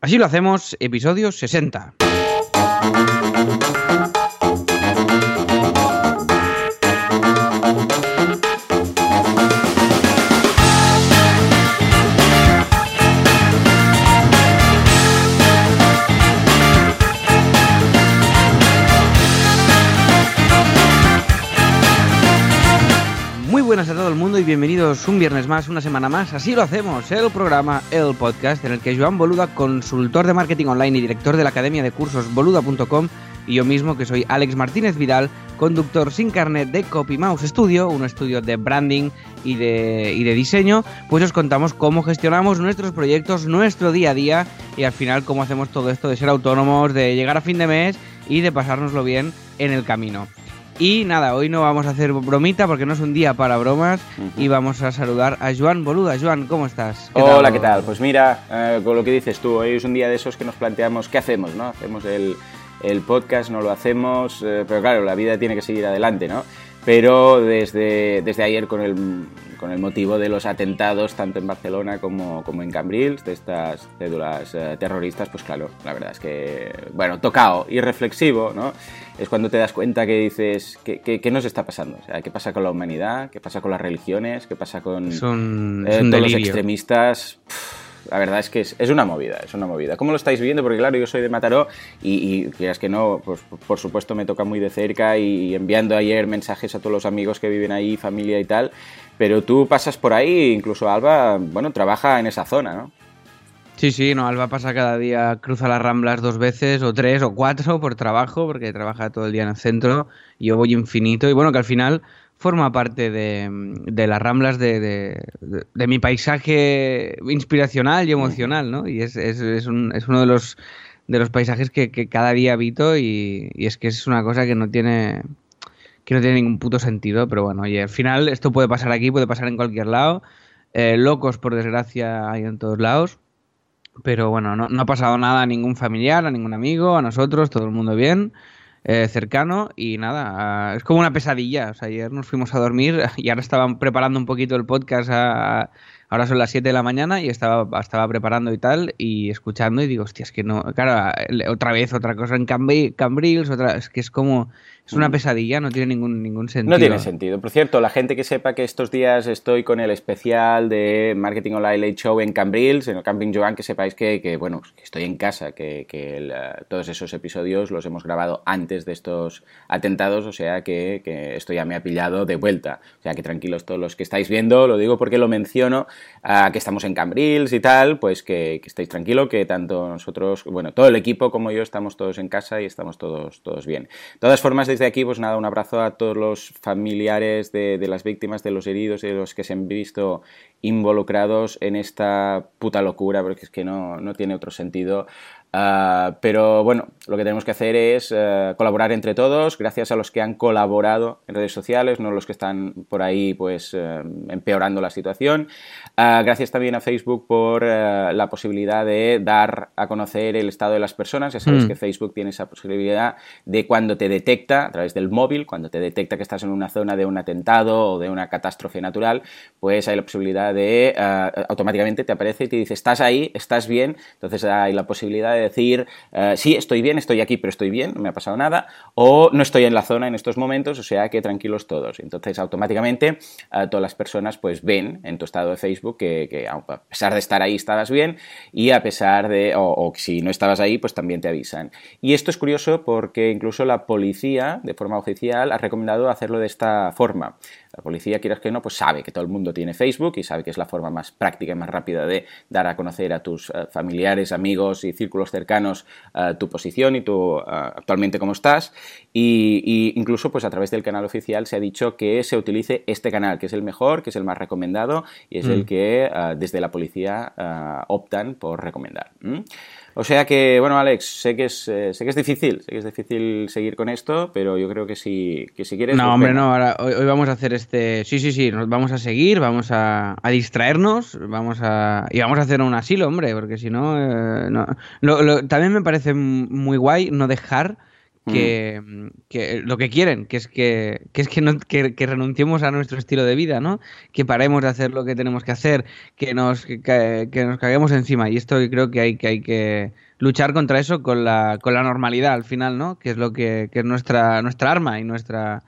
Así lo hacemos, episodio 60. Bienvenidos un viernes más, una semana más. Así lo hacemos, el programa, el podcast en el que Joan Boluda, consultor de marketing online y director de la academia de cursos boluda.com, y yo mismo, que soy Alex Martínez Vidal, conductor sin carnet de Copy Mouse Studio, un estudio de branding y de, y de diseño, pues os contamos cómo gestionamos nuestros proyectos, nuestro día a día y al final cómo hacemos todo esto de ser autónomos, de llegar a fin de mes y de pasárnoslo bien en el camino. Y nada, hoy no vamos a hacer bromita porque no es un día para bromas y vamos a saludar a Joan Boluda. Joan, ¿cómo estás? ¿Qué Hola, tal? ¿qué tal? Pues mira, eh, con lo que dices tú, hoy es un día de esos que nos planteamos qué hacemos, ¿no? Hacemos el, el podcast, no lo hacemos, eh, pero claro, la vida tiene que seguir adelante, ¿no? Pero desde, desde ayer con el, con el motivo de los atentados tanto en Barcelona como, como en Cambrils, de estas cédulas eh, terroristas, pues claro, la verdad es que, bueno, tocado y reflexivo, ¿no? Es cuando te das cuenta que dices, ¿qué, qué, qué nos está pasando? O sea, ¿qué pasa con la humanidad? ¿Qué pasa con las religiones? ¿Qué pasa con Son, eh, todos los extremistas? Pff, la verdad es que es, es, una movida, es una movida. ¿Cómo lo estáis viviendo? Porque claro, yo soy de Mataró y, y quieras que no, pues por supuesto me toca muy de cerca y enviando ayer mensajes a todos los amigos que viven ahí, familia y tal, pero tú pasas por ahí, incluso Alba, bueno, trabaja en esa zona, ¿no? Sí, sí, no, Alba pasa cada día, cruza las Ramblas dos veces, o tres, o cuatro por trabajo, porque trabaja todo el día en el centro, y yo voy infinito, y bueno, que al final forma parte de, las Ramblas de, de, mi paisaje inspiracional y emocional, ¿no? Y es, es, es, un, es uno de los, de los paisajes que, cada día habito, y, es que es una cosa que no tiene que no tiene ningún puto sentido, pero bueno, oye, al final esto puede pasar aquí, puede pasar en cualquier lado, eh, locos por desgracia hay en todos lados, pero bueno, no, ha pasado nada a ningún familiar, a ningún amigo, a nosotros, todo el mundo bien, eh, cercano y nada, es como una pesadilla. O sea, ayer nos fuimos a dormir y ahora estaban preparando un poquito el podcast. Ahora son las 7 de la mañana y estaba, estaba preparando y tal y escuchando y digo, hostia, es que no, claro, otra vez otra cosa en Cambrils, otra, es que es como es una pesadilla, no tiene ningún, ningún sentido. No tiene sentido. Por cierto, la gente que sepa que estos días estoy con el especial de Marketing Online Late Show en Cambrils, en el Camping Joan, que sepáis que, que bueno, que estoy en casa, que, que el, uh, todos esos episodios los hemos grabado antes de estos atentados, o sea que, que, esto ya me ha pillado de vuelta. O sea que tranquilos todos los que estáis viendo, lo digo porque lo menciono, uh, que estamos en Cambrils y tal, pues que, que estéis tranquilos, que tanto nosotros, bueno, todo el equipo como yo estamos todos en casa y estamos todos, todos bien. De todas formas, desde aquí, pues nada, un abrazo a todos los familiares de, de, las víctimas, de los heridos y de los que se han visto involucrados en esta puta locura, porque es que no, no tiene otro sentido. Uh, pero bueno, lo que tenemos que hacer es uh, colaborar entre todos, gracias a los que han colaborado en redes sociales, no los que están por ahí pues uh, empeorando la situación. gracias también a Facebook por la posibilidad de dar a conocer el estado de las personas. Ya sabéis mm. que Facebook tiene esa posibilidad de cuando te detecta a través del móvil, cuando te detecta que estás en una zona de un atentado o de una catástrofe natural, pues hay la posibilidad de automáticamente te aparece y te dice estás ahí, estás bien, entonces hay la posibilidad de decir, uh, sí, estoy bien, estoy aquí, pero estoy bien, no me ha pasado nada, o no estoy en la zona en estos momentos, o sea que tranquilos todos. Entonces, automáticamente, uh, todas las personas pues ven en tu estado de Facebook que, a pesar de estar ahí estabas bien y a pesar de, o, si no estabas ahí, pues también te avisan. Y esto es curioso porque incluso la policía, de forma oficial, ha recomendado hacerlo de esta forma. La policía, quieras que no, pues sabe que todo el mundo tiene Facebook y sabe que es la forma más práctica y más rápida de dar a conocer a tus uh, familiares, amigos y círculos cercanos uh, tu posición y tu uh, actualmente cómo estás. Y, y, incluso, pues a través del canal oficial se ha dicho que se utilice este canal, que es el mejor, que es el más recomendado y es mm. el que desde la policía optan por recomendar. ¿Mm? O sea que, bueno, Alex, sé que es, eh, sé que es difícil, sé que es difícil seguir con esto, pero yo creo que si, que si quieres... No, pues, hombre, no, ahora, hoy, hoy, vamos a hacer este... Sí, sí, sí, nos vamos a seguir, vamos a, a distraernos, vamos a... Y vamos a hacer un asilo, hombre, porque si no... Eh, no lo, lo, también me parece muy guay no dejar que, que, lo que quieren, que es que, que es que, no, que, renunciemos a nuestro estilo de vida, ¿no? Que paremos de hacer lo que tenemos que hacer, que nos, que, nos caguemos encima. Y esto creo que hay que, hay que luchar contra eso con la, con la normalidad al final, ¿no? Que es lo que, que es nuestra, nuestra arma y nuestra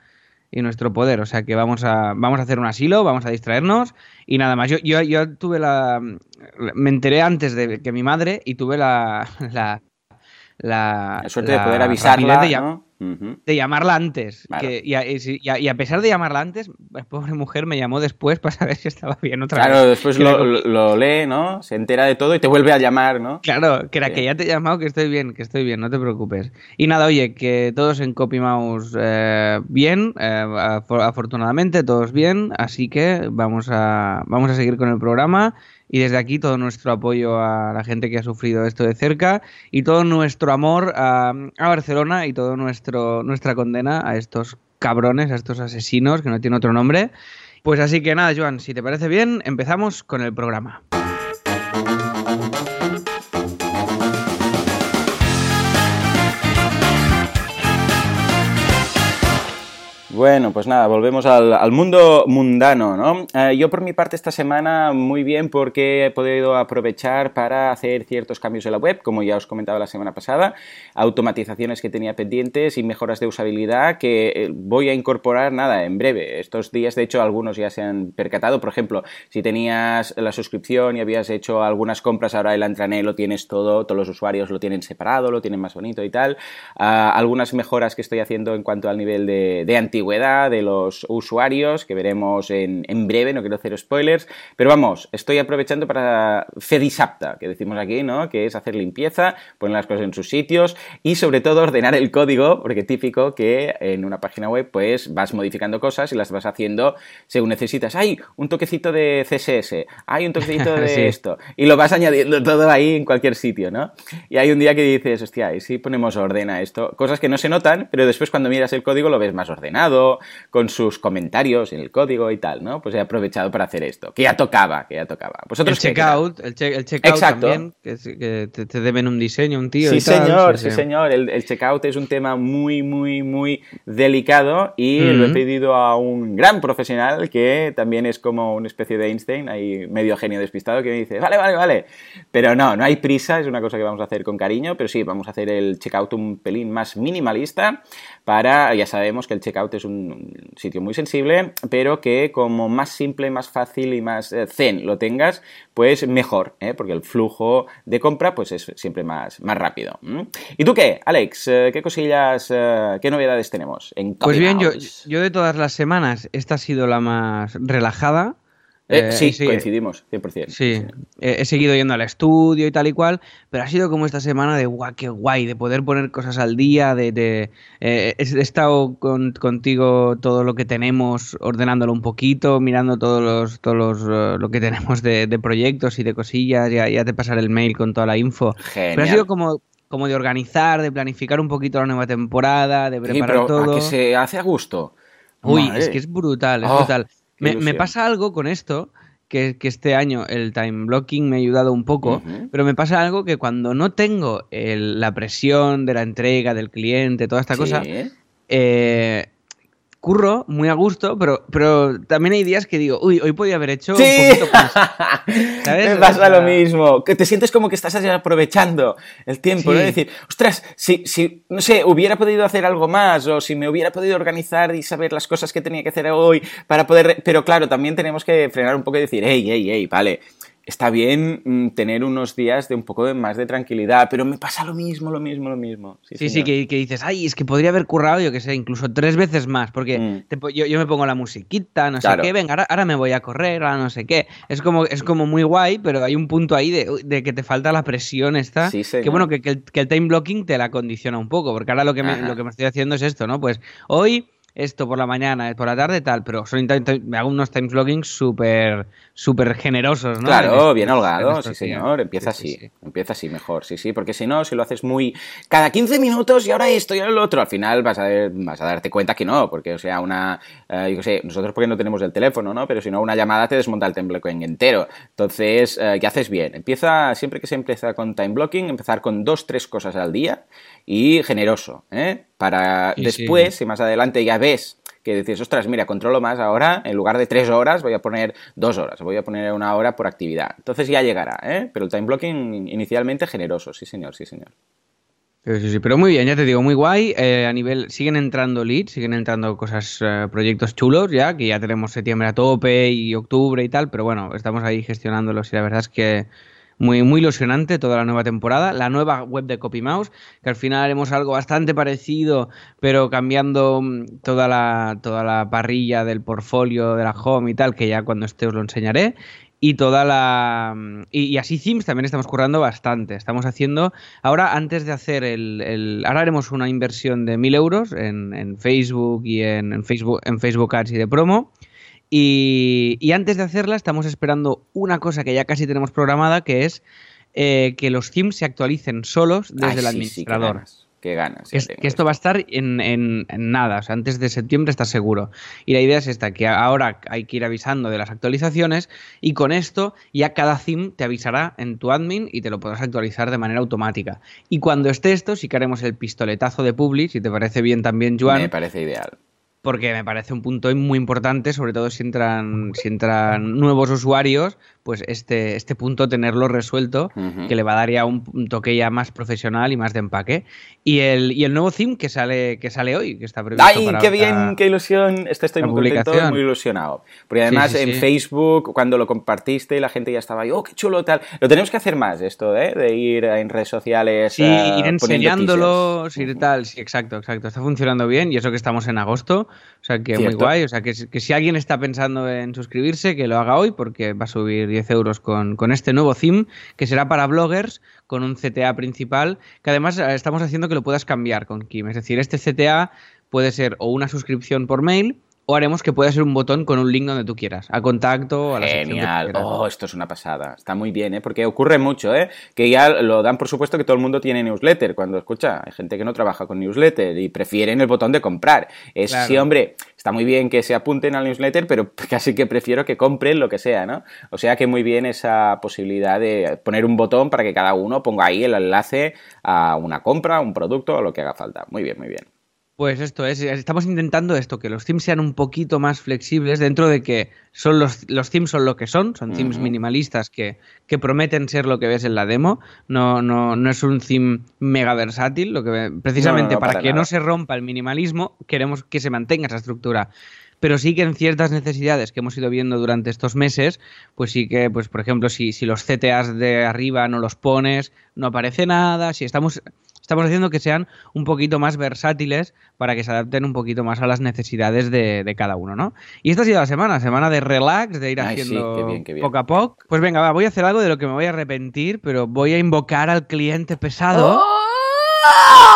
y nuestro poder. O sea que vamos a, vamos a hacer un asilo, vamos a distraernos y nada más. Yo, yo, yo tuve la. Me enteré antes de que mi madre y tuve la la, suerte de poder avisarla, de llamarla antes. y, a, pesar de llamarla antes, la pobre mujer me llamó después para saber si estaba bien otra vez. Claro, después lo, lee, ¿no? Se entera de todo y te vuelve a llamar, ¿no? Claro, que era que ya te he llamado, que estoy bien, que estoy bien, no te preocupes. Y nada, oye, que todos en CopyMouse eh, bien, eh, afortunadamente, todos bien, así que vamos a, vamos a seguir con el programa y desde aquí todo nuestro apoyo a la gente que ha sufrido esto de cerca y todo nuestro amor a, Barcelona y nuestro nuestra condena a estos cabrones, a estos asesinos que no tienen otro nombre. Pues así que nada, Joan, si te parece bien, empezamos con el programa. Bueno, pues nada, volvemos al, mundo mundano, ¿no? Eh, yo por mi parte esta semana muy bien porque he podido aprovechar para hacer ciertos cambios en la web, como ya os comentaba la semana pasada, automatizaciones que tenía pendientes y mejoras de usabilidad que eh, voy a incorporar, nada, en breve. Estos días, de hecho, algunos ya se han percatado. Por ejemplo, si tenías la suscripción y habías hecho algunas compras, ahora el intranet lo tienes todo, todos los usuarios lo tienen separado, lo tienen más bonito y tal. Ah, algunas mejoras que estoy haciendo en cuanto al nivel de, de de los usuarios, que veremos en, breve, no quiero hacer spoilers, pero vamos, estoy aprovechando para Fedisapta, que decimos aquí, ¿no? Que es hacer limpieza, poner las cosas en sus sitios y sobre todo ordenar el código, porque típico que en una página web pues vas modificando cosas y las vas haciendo según necesitas. Hay un toquecito de CSS, hay un toquecito de esto, y lo vas añadiendo todo ahí en cualquier sitio, ¿no? Y hay un día que dices, hostia, y si ponemos orden a esto, cosas que no se notan, pero después cuando miras el código lo ves más ordenado con sus comentarios en el código y tal, ¿no? Pues he aprovechado para hacer esto, que ya tocaba, que ya tocaba. el checkout, el, checkout también, que, te, deben un diseño, un tío. Sí, señor, sí, señor. El, checkout es un tema muy, muy, muy delicado y lo he pedido a un gran profesional que también es como una especie de Einstein, ahí medio genio despistado, que me dice, vale, vale, vale. Pero no, no hay prisa, es una cosa que vamos a hacer con cariño, pero sí, vamos a hacer el checkout un pelín más minimalista para, ya sabemos que el checkout es un sitio muy sensible, pero que como más simple, más fácil y más eh, zen lo tengas, pues mejor, ¿eh? porque el flujo de compra pues es siempre más, más rápido. ¿Y tú qué, Alex? Eh, ¿Qué cosillas, qué novedades tenemos en Pues bien, yo, yo de todas las semanas, esta ha sido la más relajada. Eh, sí, coincidimos, 100%. Sí, he, seguido yendo al estudio y tal y cual, pero ha sido como esta semana de guau, qué guay, de poder poner cosas al día, de... Eh, he estado contigo todo lo que tenemos, ordenándolo un poquito, mirando todos los, todos los, eh, lo que tenemos de, proyectos y de cosillas, ya, ya te pasaré el mail con toda la info. Pero ha sido como como de organizar, de planificar un poquito la nueva temporada, de preparar sí, pero todo. que se hace a gusto. Uy, es que es brutal, es oh. brutal. Me, pasa algo con esto, que, este año el time blocking me ha ayudado un poco, pero me pasa algo que cuando no tengo la presión de la entrega del cliente, toda esta cosa, eh, curro muy a gusto, pero, pero también hay días que digo, uy, hoy podía haber hecho un poquito más. ¿Sabes? Me pasa lo mismo, que te sientes como que estás aprovechando el tiempo, ¿no? Es decir, ostras, si, si, no sé, hubiera podido hacer algo más, o si me hubiera podido organizar y saber las cosas que tenía que hacer hoy para poder... Pero claro, también tenemos que frenar un poco y decir, hey, hey, hey, vale, está bien mm, tener unos días de un poco de más de tranquilidad, pero me pasa lo mismo, lo mismo, lo mismo. Sí, sí, que, dices, ay, es que podría haber currado, yo que sé, incluso tres veces más, porque mm. yo, me pongo la musiquita, no sé qué, venga, ahora, me voy a correr, ahora no sé qué. Es como, es como muy guay, pero hay un punto ahí de, que te falta la presión esta, que bueno, que, el, time blocking te la condiciona un poco, porque ahora lo que, me, lo que me estoy haciendo es esto, ¿no? Pues hoy esto por la mañana, por la tarde, tal, pero me hago unos time logging súper súper generosos, ¿no? Claro, bien holgado, sí señor, empieza así, empieza así mejor, sí, sí, porque si no, si lo haces muy cada 15 minutos y ahora esto y ahora lo otro, al final vas a, vas a darte cuenta que no, porque o sea, una, eh, yo qué sé, nosotros porque no tenemos el teléfono, ¿no? Pero si no, una llamada te desmonta el time blocking entero, entonces, eh, ¿qué haces bien? Empieza, siempre que se empieza con time blocking, empezar con dos, tres cosas al día y generoso, ¿eh? Para después, si más adelante ya ves que dices, ostras, mira, controlo más ahora, en lugar de tres horas voy a poner dos horas, voy a poner una hora por actividad. Entonces ya llegará, ¿eh? Pero el time blocking inicialmente generoso, sí señor, sí señor. Sí, sí, pero muy bien, ya te digo, muy guay. Eh, a nivel, siguen entrando leads, siguen entrando cosas, eh, proyectos chulos ya, que ya tenemos septiembre a tope y octubre y tal, pero bueno, estamos ahí gestionándolos y la verdad es que muy, muy ilusionante toda la nueva temporada. La nueva web de CopyMouse, que al final haremos algo bastante parecido, pero cambiando mm, toda la, toda la parrilla del portfolio de la home y tal, que ya cuando esté os lo enseñaré y toda la y, así Sims también estamos currando bastante estamos haciendo ahora antes de hacer el, ahora haremos una inversión de mil euros en, Facebook y en, Facebook en Facebook Ads y de promo y, antes de hacerla estamos esperando una cosa que ya casi tenemos programada que es eh, que los Sims se actualicen solos desde el administrador Qué ganas. que esto va a estar en, nada, o sea, antes de septiembre está seguro. Y la idea es esta, que ahora hay que ir avisando de las actualizaciones y con esto ya cada theme te avisará en tu admin y te lo podrás actualizar de manera automática. Y cuando esté esto, sí que haremos el pistoletazo de Publish, si te parece bien también, Joan. Me parece ideal porque me parece un punto muy importante, sobre todo si entran, si entran nuevos usuarios, pues este, este punto tenerlo resuelto, que le va a dar ya un, toque ya más profesional y más de empaque. Y el, y el nuevo theme que sale, que sale hoy, que está previsto ¡Ay, qué bien, qué ilusión! Este estoy muy contento, muy ilusionado. Porque además en Facebook, cuando lo compartiste, la gente ya estaba ahí, ¡oh, qué chulo tal! Lo tenemos que hacer más, esto, ¿eh? De ir en redes sociales. Sí, ir enseñándolos, ir tal, sí, exacto, exacto. Está funcionando bien y eso que estamos en agosto, o sea que muy guay. O sea que, que si alguien está pensando en suscribirse, que lo haga hoy porque va a subir 10 euros con, con, este nuevo theme que será para bloggers con un CTA principal que además eh, estamos haciendo que lo puedas cambiar con Kim. Es decir, este CTA puede ser o una suscripción por mail o haremos que pueda ser un botón con un link donde tú quieras, a contacto, a la Genial. oh, esto es una pasada. Está muy bien, ¿eh? Porque ocurre mucho, ¿eh? Que ya lo dan por supuesto que todo el mundo tiene newsletter. Cuando escucha, hay gente que no trabaja con newsletter y prefieren el botón de comprar. Es sí, hombre, está muy bien que se apunten al newsletter, pero casi que prefiero que compren lo que sea, ¿no? O sea que muy bien esa posibilidad de poner un botón para que cada uno ponga ahí el enlace a una compra, un producto o lo que haga falta. Muy bien, muy bien. Pues esto es, estamos intentando esto, que los themes sean un poquito más flexibles dentro de que son los, los themes son lo que son, son themes minimalistas que, que, prometen ser lo que ves en la demo, no, no, no es un theme mega versátil, lo que precisamente para, que no se rompa el minimalismo queremos que se mantenga esa estructura. Pero sí que en ciertas necesidades que hemos ido viendo durante estos meses, pues sí que, pues por ejemplo, si, si los CTAs de arriba no los pones, no aparece nada, si estamos estamos haciendo que sean un poquito más versátiles para que se adapten un poquito más a las necesidades de, cada uno, ¿no? Y esta ha sido la semana, semana de relax, de ir haciendo poco a poco. Pues venga, va, voy a hacer algo de lo que me voy a arrepentir, pero voy a invocar al cliente pesado. ¡Oh!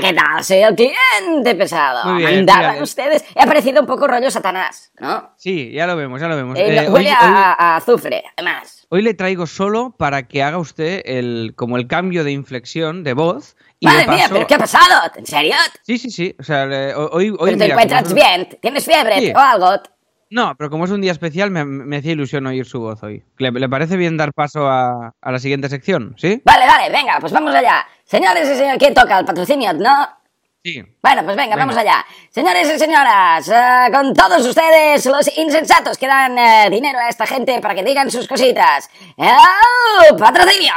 ¿Qué tal? Soy el cliente pesado. Muy bien, ustedes. He aparecido un poco rollo Satanás, ¿no? Sí, ya lo vemos, ya lo vemos. Eh, eh, huele a, azufre, además. Hoy le traigo solo para que haga usted el, como el cambio de inflexión de voz. Y Madre mía, ¿pero qué ha pasado? ¿En serio? Sí, sí, sí. O sea, hoy, hoy ¿Pero te encuentras bien? ¿Tienes fiebre o algo? No, pero como es un día especial, me, hacía ilusión oír su voz hoy. ¿Le, parece bien dar paso a, a, la siguiente sección? ¿Sí? Vale, vale, venga, pues vamos allá. Señores y señores, ¿quién toca? ¿El patrocinio, no? Sí. Bueno, pues venga, vamos allá. Señores y señoras, eh, con todos ustedes, los insensatos que dan eh, dinero a esta gente para que digan sus cositas. ¡Oh, patrocinio!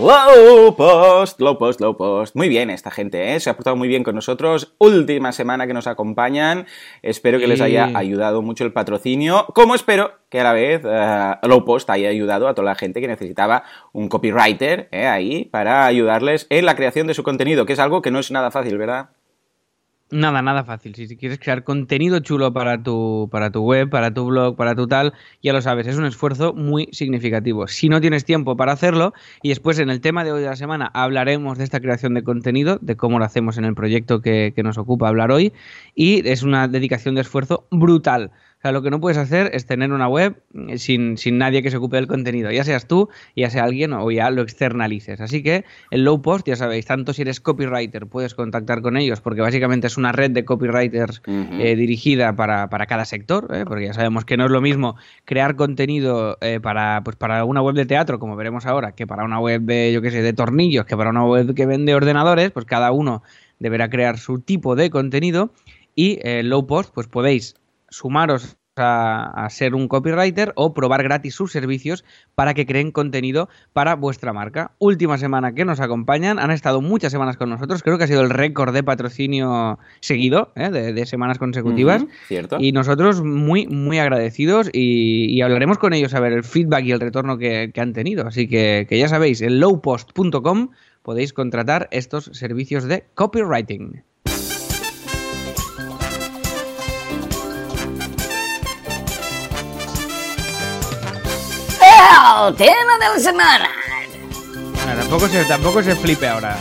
Low Post, Low Post, Low Post. Muy bien esta gente, ¿eh? Se ha portado muy bien con nosotros. Última semana que nos acompañan. Espero que les haya ayudado mucho el patrocinio. Como espero que a la vez uh, Low Post haya ayudado a toda la gente que necesitaba un copywriter ¿eh? ahí para ayudarles en la creación de su contenido, que es algo que no es nada fácil, ¿verdad? Nada, nada fácil. Si quieres crear contenido chulo para tu, para tu web, para tu blog, para tu tal, ya lo sabes, es un esfuerzo muy significativo. Si no tienes tiempo para hacerlo, y después en el tema de hoy de la semana hablaremos de esta creación de contenido, de cómo lo hacemos en el proyecto que, que nos ocupa hablar hoy, y es una dedicación de esfuerzo brutal. O sea, lo que no puedes hacer es tener una web eh, sin, sin nadie que se ocupe del contenido, ya seas tú, ya sea alguien o ya lo externalices. Así que el low post, ya sabéis, tanto si eres copywriter puedes contactar con ellos, porque básicamente es una red de copywriters eh, dirigida para, cada sector, ¿eh? porque ya sabemos que no es lo mismo crear contenido para, pues para una web de teatro, como veremos ahora, que para una web de, yo qué sé, de tornillos, que para una web que vende ordenadores, pues cada uno deberá crear su tipo de contenido y low post, pues podéis sumaros a, ser un copywriter o probar gratis sus servicios para que creen contenido para vuestra marca. Última semana que nos acompañan, han estado muchas semanas con nosotros, creo que ha sido el récord de patrocinio seguido, ¿eh? de, semanas consecutivas. cierto. Y nosotros muy, muy agradecidos y, hablaremos con ellos a ver el feedback y el retorno que, han tenido. Así que, que ya sabéis, en lowpost.com podéis contratar estos servicios de copywriting. Tema de la semana. tampoco, se, tampoco se flipe ahora.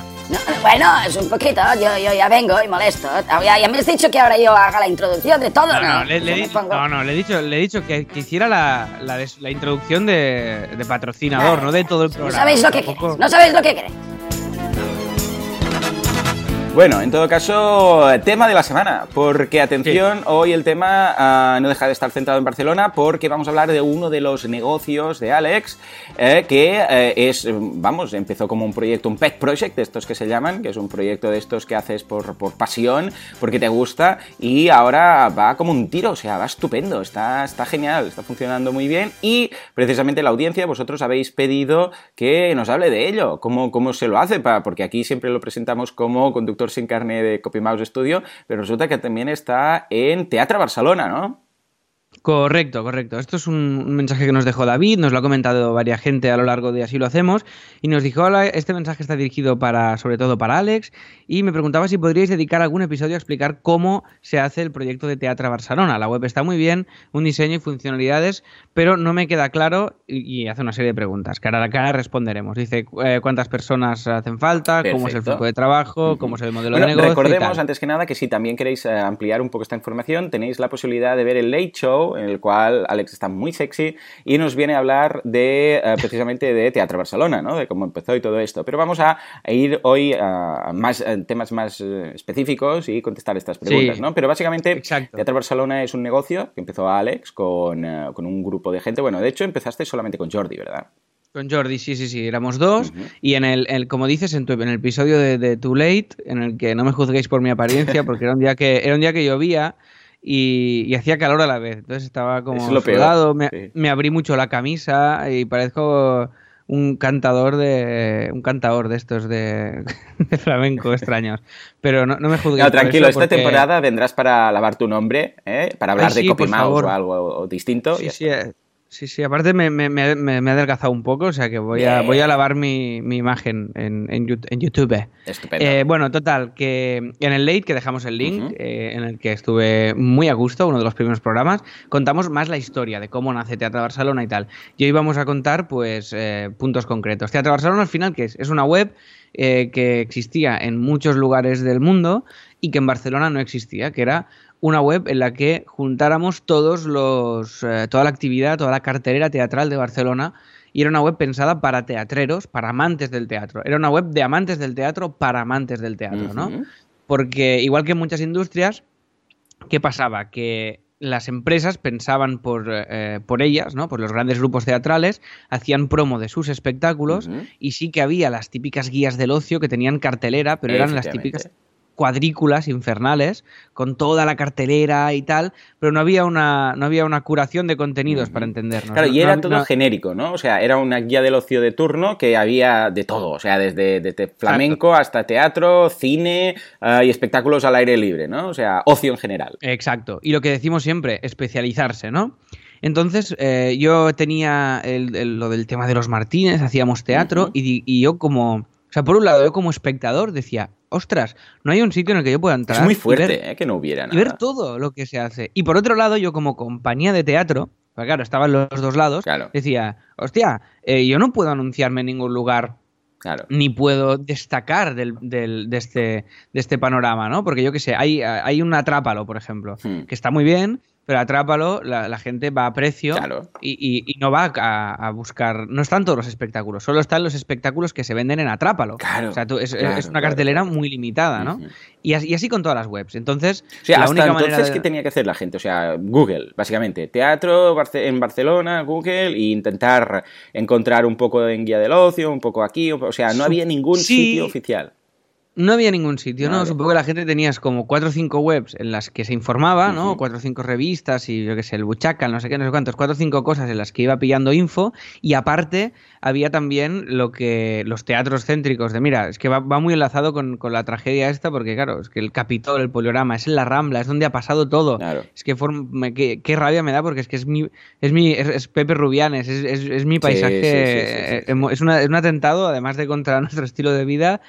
bueno, es un poquito, yo, yo ya vengo y molesto. Ya, me has dicho que ahora yo haga la introducción de todo, ¿no? No, le, he dicho, le he dicho que, hiciera la, la, introducción de, patrocinador, no de todo el programa. No sabéis lo que queréis, no sabéis lo que queréis. Bueno, en todo caso, tema de la semana, porque atención, hoy el tema ah, no deja de estar centrado en Barcelona, porque vamos a hablar de uno de los negocios de Alex, eh, que eh, es, vamos, empezó como un proyecto, un pet project, de estos que se llaman, que es un proyecto de estos que haces por, por pasión, porque te gusta, y ahora va como un tiro, o sea, va estupendo, está, está genial, está funcionando muy bien, y precisamente la audiencia, vosotros habéis pedido que nos hable de ello, cómo, cómo se lo hace, porque aquí siempre lo presentamos como conductor sin carne de CopyMouse Studio, pero resulta que también está en Teatro Barcelona, ¿no? Correcto, correcto. Esto es un, mensaje que nos dejó David, nos lo ha comentado varias gente a lo largo de Así lo hacemos, y nos dijo, hola, este mensaje está dirigido para, sobre todo para Alex, y me preguntaba si podríais dedicar algún episodio a explicar cómo se hace el proyecto de Teatro Barcelona. La web está muy bien, un diseño y funcionalidades, pero no me queda claro, y, hace una serie de preguntas. Cara a cara responderemos. Dice eh, cuántas personas hacen falta, cómo es el flujo de trabajo, cómo es el modelo de negocio. Recordemos, antes que nada, que si también queréis eh, ampliar un poco esta información, tenéis la posibilidad de ver el Late Show en el cual Alex está muy sexy y nos viene a hablar de eh, precisamente de Teatro Barcelona, ¿no? De cómo empezó y todo esto. Pero vamos a, ir hoy a más temas más eh, específicos y contestar estas preguntas, ¿no? Pero básicamente Teatro Barcelona es un negocio que empezó Alex con, eh, con un grupo de gente. Bueno, de hecho empezaste solamente con Jordi, ¿verdad? Con Jordi, sí, sí, sí, éramos dos. Y en el, como dices, en, en el episodio de, Too Late, en el que no me juzguéis por mi apariencia, porque era un día que, era un día que llovía y, hacía calor a la vez. Entonces estaba como sudado, me, abrí mucho la camisa y parezco un cantador de un cantador de estos de, flamenco extraños pero no, me juzgues tranquilo esta temporada vendrás para lavar tu nombre ¿eh? para hablar de Copy Mouse o algo distinto sí, sí, eh, Sí, sí, aparte me, me, me, me, ha adelgazado un poco, o sea que voy a, voy a lavar mi, mi imagen en, en, YouTube. Estupendo. Eh, bueno, total, que en el late, que dejamos el link, eh, en el que estuve muy a gusto, uno de los primeros programas, contamos más la historia de cómo nace Teatro Barcelona y tal. Y hoy vamos a contar, pues, eh, puntos concretos. Teatro Barcelona, al final, ¿qué es? Es una web que existía en muchos lugares del mundo y que en Barcelona no existía, que era una web en la que juntáramos todos los, eh, toda la actividad, toda la cartelera teatral de Barcelona. Y era una web pensada para teatreros, para amantes del teatro. Era una web de amantes del teatro para amantes del teatro, ¿no? Porque igual que en muchas industrias, ¿qué pasaba? Que las empresas pensaban por, eh, por ellas, ¿no? Por los grandes grupos teatrales, hacían promo de sus espectáculos y sí que había las típicas guías del ocio que tenían cartelera, pero eran las típicas cuadrículas infernales con toda la cartelera y tal, pero no había una, no había una curación de contenidos para entendernos. Claro, y era todo genérico, ¿no? O sea, era una guía del ocio de turno que había de todo, o sea, desde, flamenco hasta teatro, cine eh, y espectáculos al aire libre, ¿no? O sea, ocio en general. Exacto. Y lo que decimos siempre, especializarse, ¿no? Entonces, eh, yo tenía lo del tema de los Martínez, hacíamos teatro, y, y yo como o sea, por un lado, yo como espectador decía, ostras, no hay un sitio en el que yo pueda entrar. Es muy fuerte, eh, que no hubiera nada. Y ver todo lo que se hace. Y por otro lado, yo como compañía de teatro, porque claro, estaban los dos lados, decía, hostia, eh, yo no puedo anunciarme en ningún lugar Claro. ni puedo destacar del, del, de, este, de este panorama, ¿no? Porque yo qué sé, hay, hay un Atrápalo, por ejemplo, hmm. que está muy bien, pero Atrápalo, la, la gente va a precio y, y, no va a, buscar. No están todos los espectáculos, solo están los espectáculos que se venden en Atrápalo. Claro. O sea, es, una cartelera muy limitada, ¿no? y, así, y, así, con todas las webs. Entonces, o sea, la única entonces, manera ¿qué tenía que hacer la gente? O sea, Google, básicamente. Teatro en Barcelona, Google, e intentar encontrar un poco en guía del ocio, un poco aquí. O sea, no había ningún sitio oficial. No había ningún sitio, ¿no? Supongo que la gente tenías como cuatro o cinco webs en las que se informaba, ¿no? Cuatro o cinco revistas y yo qué sé, el Buchacal, no sé qué, no sé cuántos, cuatro o cinco cosas en las que iba pillando info y aparte había también lo que los teatros céntricos de, mira, es que va, muy enlazado con, la tragedia esta porque claro, es que el Capitol, el Poliorama, es en la Rambla, es donde ha pasado todo. Es que qué, rabia me da porque es que es mi, es mi, es, Pepe Rubianes, es, es, mi paisaje, es, una, es un atentado además de contra nuestro estilo de vida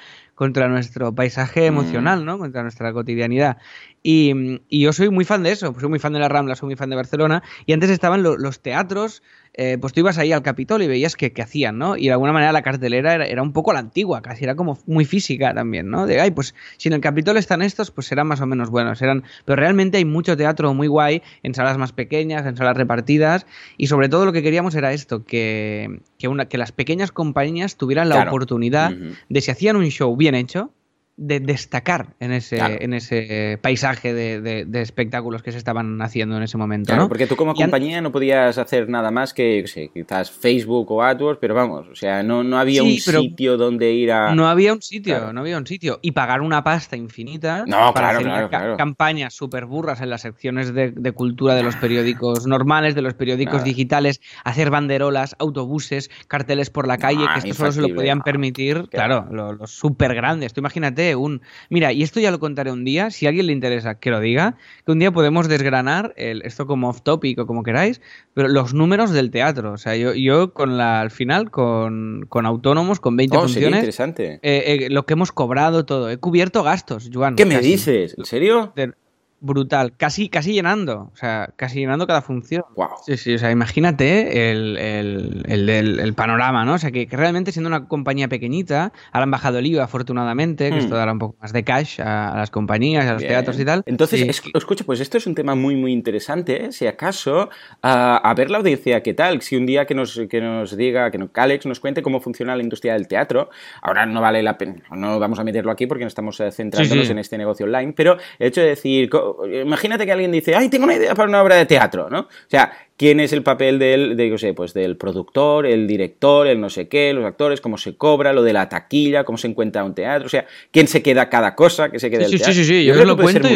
contra nuestro paisaje mm. emocional, ¿no? Contra nuestra cotidianidad. Y, yo soy muy fan de eso, soy muy fan de la Rambla, soy muy fan de Barcelona. Y antes estaban los teatros eh, pues tú ibas ahí al Capitol y veías que, hacían, ¿no? Y de alguna manera la cartelera era, un poco la antigua, casi era como muy física también, ¿no? De, ay, pues si en el Capitol están estos, pues serán más o menos buenos. Eran, pero realmente hay mucho teatro muy guay en salas más pequeñas, en salas repartidas, y sobre todo lo que queríamos era esto, que, una, que las pequeñas compañías tuvieran la oportunidad de si hacían un show bien hecho, de destacar en ese, en ese paisaje de, espectáculos que se estaban haciendo en ese momento. Claro, porque tú como compañía no podías hacer nada más que, sé, quizás Facebook o AdWords, pero vamos, o sea, no, no había un sitio donde ir a... No había un sitio, no había un sitio. Y pagar una pasta infinita no, para hacer campañas súper burras en las secciones de, cultura de los periódicos normales, de los periódicos digitales, hacer banderolas, autobuses, carteles por la calle, que esto solo se lo podían permitir, claro, los, los súper grandes. Tú imagínate un... Mira, y esto ya lo contaré un día, si a alguien le interesa que lo diga, que un día podemos desgranar el, esto como off topic o como queráis, pero los números del teatro. O sea, yo, yo con la, al final, con, autónomos, con 20 oh, funciones... interesante. Eh, eh, lo que hemos cobrado todo. He cubierto gastos, Juan. ¿Qué me dices? ¿En serio? Brutal, casi, casi llenando, o sea, casi llenando cada función. Sí, sí, o sea, imagínate el, el, panorama, ¿no? O sea, que, realmente siendo una compañía pequeñita, ahora han bajado el IVA afortunadamente, que esto hmm. dará un poco más de cash a, las compañías, a los teatros y tal. Entonces, escucha, pues esto es un tema muy, muy interesante, ¿eh? si acaso, a ver la audiencia qué tal, si un día que nos, que nos diga, que Alex nos cuente cómo funciona la industria del teatro, ahora no vale la pena, no vamos a meterlo aquí porque no estamos eh, centrándonos en este negocio online, pero el hecho de decir imagínate que alguien dice, ay, tengo una idea para una obra de teatro, ¿no? O sea, ¿quién es el papel del, de, sé, pues del productor, el director, el no sé qué, los actores, cómo se cobra, lo de la taquilla, cómo se encuentra un teatro, o sea, quién se queda cada cosa, que se queda sí, el teatro. Sí, sí, sí, yo, os lo cuento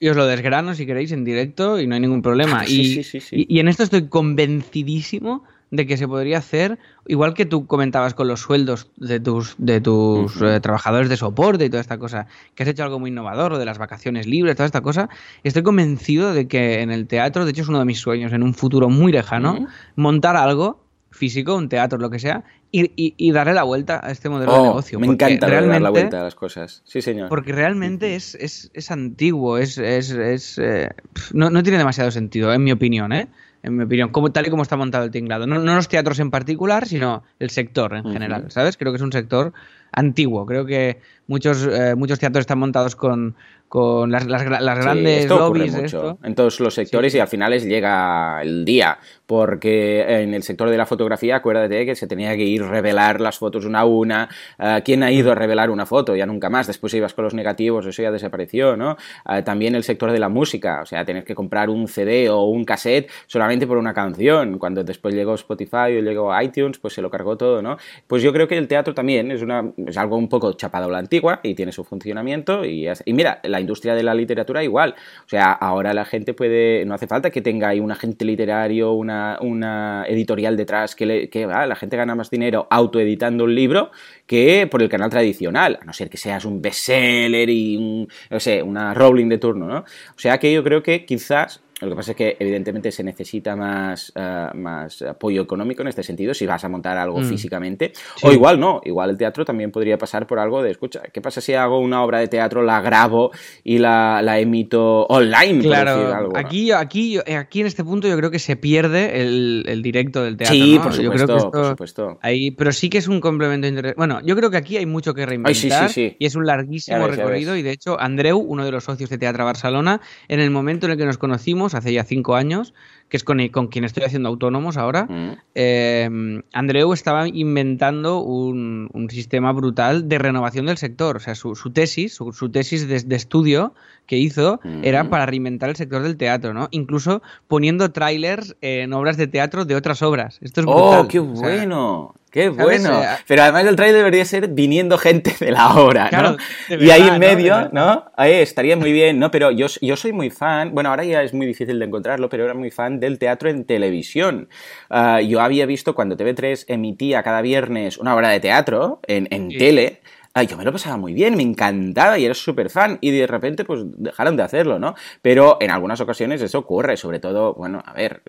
y os lo, desgrano si queréis en directo y no hay ningún problema. y, y en esto estoy convencidísimo de que se podría hacer, igual que tú comentabas con los sueldos de tus, de tus eh, trabajadores de soporte y toda esta cosa, que has hecho algo muy innovador, lo de las vacaciones libres, toda esta cosa, estoy convencido de que en el teatro, de hecho es uno de mis sueños, en un futuro muy lejano, montar algo físico, un teatro, lo que sea, y, darle la vuelta a este modelo de oh, negocio. Me encanta darle la vuelta a las cosas. Sí, señor. Porque realmente es, es, es antiguo, es, es, es eh, no, no, tiene demasiado sentido, en mi opinión, ¿eh? En mi opinión, como, tal y como está montado el tinglado. No, los teatros en particular, sino el sector en general, ¿sabes? Creo que es un sector antiguo. Creo que muchos, eh, muchos teatros están montados con, con las, las, grandes lobbies. en todos los sectores y al final les llega el día, porque en el sector de la fotografía, acuérdate que se tenía que ir revelar las fotos una a una. Eh, ¿Quién ha ido a revelar una foto? Ya nunca más. Después ibas con los negativos, eso ya desapareció, ¿no? Eh, también el sector de la música, o sea, tener que comprar un CD o un cassette solamente por una canción. Cuando después llegó Spotify o llegó iTunes, pues se lo cargó todo, ¿no? Pues yo creo que el teatro también es, una, es algo un poco chapado a la antigua y tiene su funcionamiento. Y, mira, la industria de la literatura igual. O sea, ahora la gente puede, no hace falta que tenga ahí un agente literario, una, una editorial detrás, que, que la gente gana más dinero autoeditando un libro que por el canal tradicional, a no ser que seas un bestseller y un, no sé, una Rowling de turno, ¿no? O sea que yo creo que quizás lo que pasa es que evidentemente se necesita más, eh, más apoyo económico en este sentido si vas a montar algo mm. físicamente. O igual no, igual el teatro también podría pasar por algo de, escucha, ¿qué pasa si hago una obra de teatro, la grabo y la, emito online? Claro, aquí, aquí, aquí en este punto yo creo que se pierde el, directo del teatro. Sí, por, supuesto, por supuesto. Ahí, pero sí que es un complemento interesante. Bueno, yo creo que aquí hay mucho que reinventar y es un larguísimo recorrido y de hecho Andreu, uno de los socios de Teatro Barcelona, en el momento en el que nos conocimos, Autónomos hace ya cinco años, que es con, con quien estoy haciendo Autónomos ahora, eh, Andreu estaba inventando un, un, sistema brutal de renovación del sector. O sea, su, su tesis, su, su tesis de, de, estudio que hizo era para reinventar el sector del teatro, ¿no? Incluso poniendo trailers en obras de teatro de otras obras. Esto es brutal. ¡Oh, qué bueno! O sea, ¡Qué bueno! Pero además el trailer debería ser viniendo gente de la obra, claro, ¿no? Verdad, y ahí en medio, ¿no? ¿no? Ahí estaría muy bien, ¿no? Pero yo, yo soy muy fan, bueno, ahora ya es muy difícil de encontrarlo, pero era muy fan del teatro en televisión. Uh, yo había visto cuando TV3 emitía cada viernes una obra de teatro en, en sí. tele, Ay, yo me lo pasaba muy bien, me encantaba y era súper fan y de repente pues dejaron de hacerlo, ¿no? Pero en algunas ocasiones eso ocurre, sobre todo, bueno, a ver,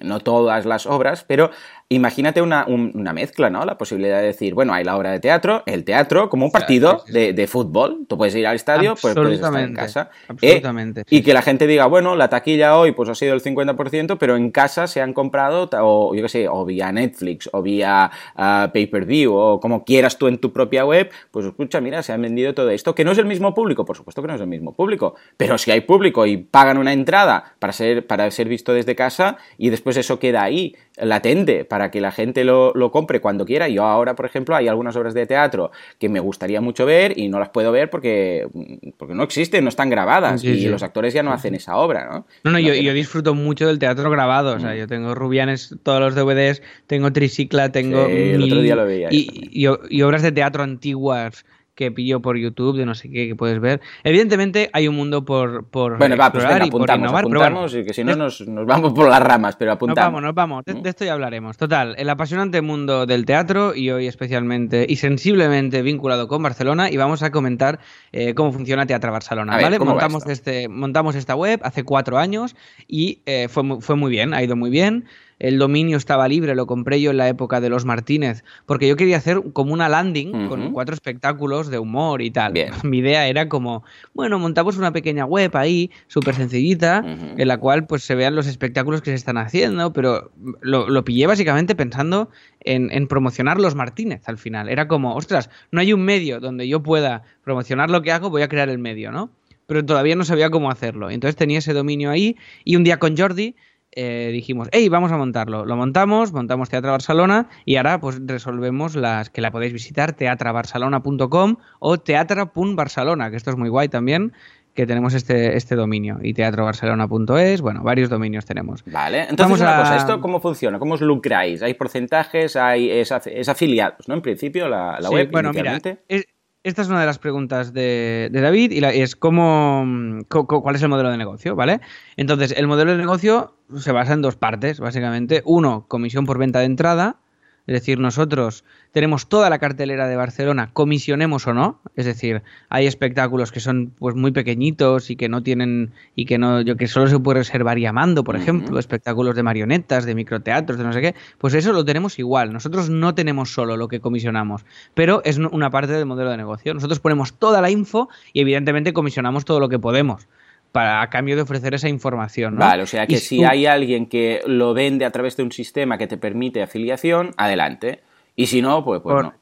no todas las obras, pero imagínate una, un, una mezcla, ¿no? La posibilidad de decir, bueno, hay la obra de teatro, el teatro como un partido de, de fútbol, tú puedes ir al estadio, pues puedes estar en casa. Absolutamente. Eh, y que la gente diga, bueno, la taquilla hoy pues ha sido el 50%, pero en casa se han comprado, o yo qué sé, o vía Netflix, o vía uh, pay-per-view, o como quieras tú en tu propia web, pues escucha, mira, se han vendido todo esto, que no es el mismo público, por supuesto que no es el mismo público, pero si hay público y pagan una entrada para ser, para ser visto desde casa y después eso queda ahí, latente, para que la gente lo, lo compre cuando quiera. Yo ahora, por ejemplo, hay algunas obras de teatro que me gustaría mucho ver y no las puedo ver porque, porque no existen, no están grabadas sí, y sí. los actores ya no hacen esa obra, ¿no? No, no, yo, yo disfruto mucho del teatro grabado, o sea, yo tengo Rubianes, todos los DVDs, tengo Tricicla, tengo... Sí, el otro día lo veía. Y, y, y obras de teatro antiguas que pillo por YouTube, de no sé qué, que puedes ver. Evidentemente hay un mundo por, por bueno, va, pues venga, apuntamos, y por innovar, apuntamos pero bueno, y que si no nos, nos, vamos por las ramas, pero apuntamos. Nos vamos, nos vamos, de, de, esto ya hablaremos. Total, el apasionante mundo del teatro y hoy especialmente y sensiblemente vinculado con Barcelona y vamos a comentar eh, cómo funciona Teatro Barcelona, ver, ¿vale? Montamos, este, montamos esta web hace cuatro años y eh, fue, fue muy bien, ha ido muy bien el dominio estaba libre, lo compré yo en la época de los Martínez, porque yo quería hacer como una landing uh -huh. con cuatro espectáculos de humor y tal. Bien. Mi idea era como, bueno, montamos una pequeña web ahí, súper sencillita, uh -huh. en la cual pues se vean los espectáculos que se están haciendo, pero lo, lo pillé básicamente pensando en, en, promocionar los Martínez al final. Era como, ostras, no hay un medio donde yo pueda promocionar lo que hago, voy a crear el medio, ¿no? Pero todavía no sabía cómo hacerlo. Entonces tenía ese dominio ahí y un día con Jordi eh, dijimos, hey, vamos a montarlo. Lo montamos, montamos Teatro Barcelona y ahora pues resolvemos las que la podéis visitar, teatrabarcelona.com o teatra.barcelona, que esto es muy guay también que tenemos este, este dominio y teatrobarcelona.es, bueno, varios dominios tenemos. Vale, entonces Vamos una a... cosa, ¿esto cómo funciona? ¿Cómo os lucráis? ¿Hay porcentajes? ¿Hay, es, es afiliados, no? En principio, la, la sí, web bueno, mira, es, esta es una de las preguntas de, David y la, es cómo, cuál es el modelo de negocio, ¿vale? Entonces, el modelo de negocio se basa en dos partes, básicamente. Uno, comisión por venta de entrada, es decir, nosotros tenemos toda la cartelera de Barcelona, comisionemos o no, es decir, hay espectáculos que son pues muy pequeñitos y que no tienen y que no yo que solo se puede reservar llamando, por uh -huh. ejemplo, espectáculos de marionetas, de microteatros, de no sé qué, pues eso lo tenemos igual. Nosotros no tenemos solo lo que comisionamos, pero es una parte del modelo de negocio. Nosotros ponemos toda la info y evidentemente comisionamos todo lo que podemos para a cambio de ofrecer esa información. ¿no? Vale, o sea que y si tú... hay alguien que lo vende a través de un sistema que te permite afiliación, adelante. Y si no, pues, pues no.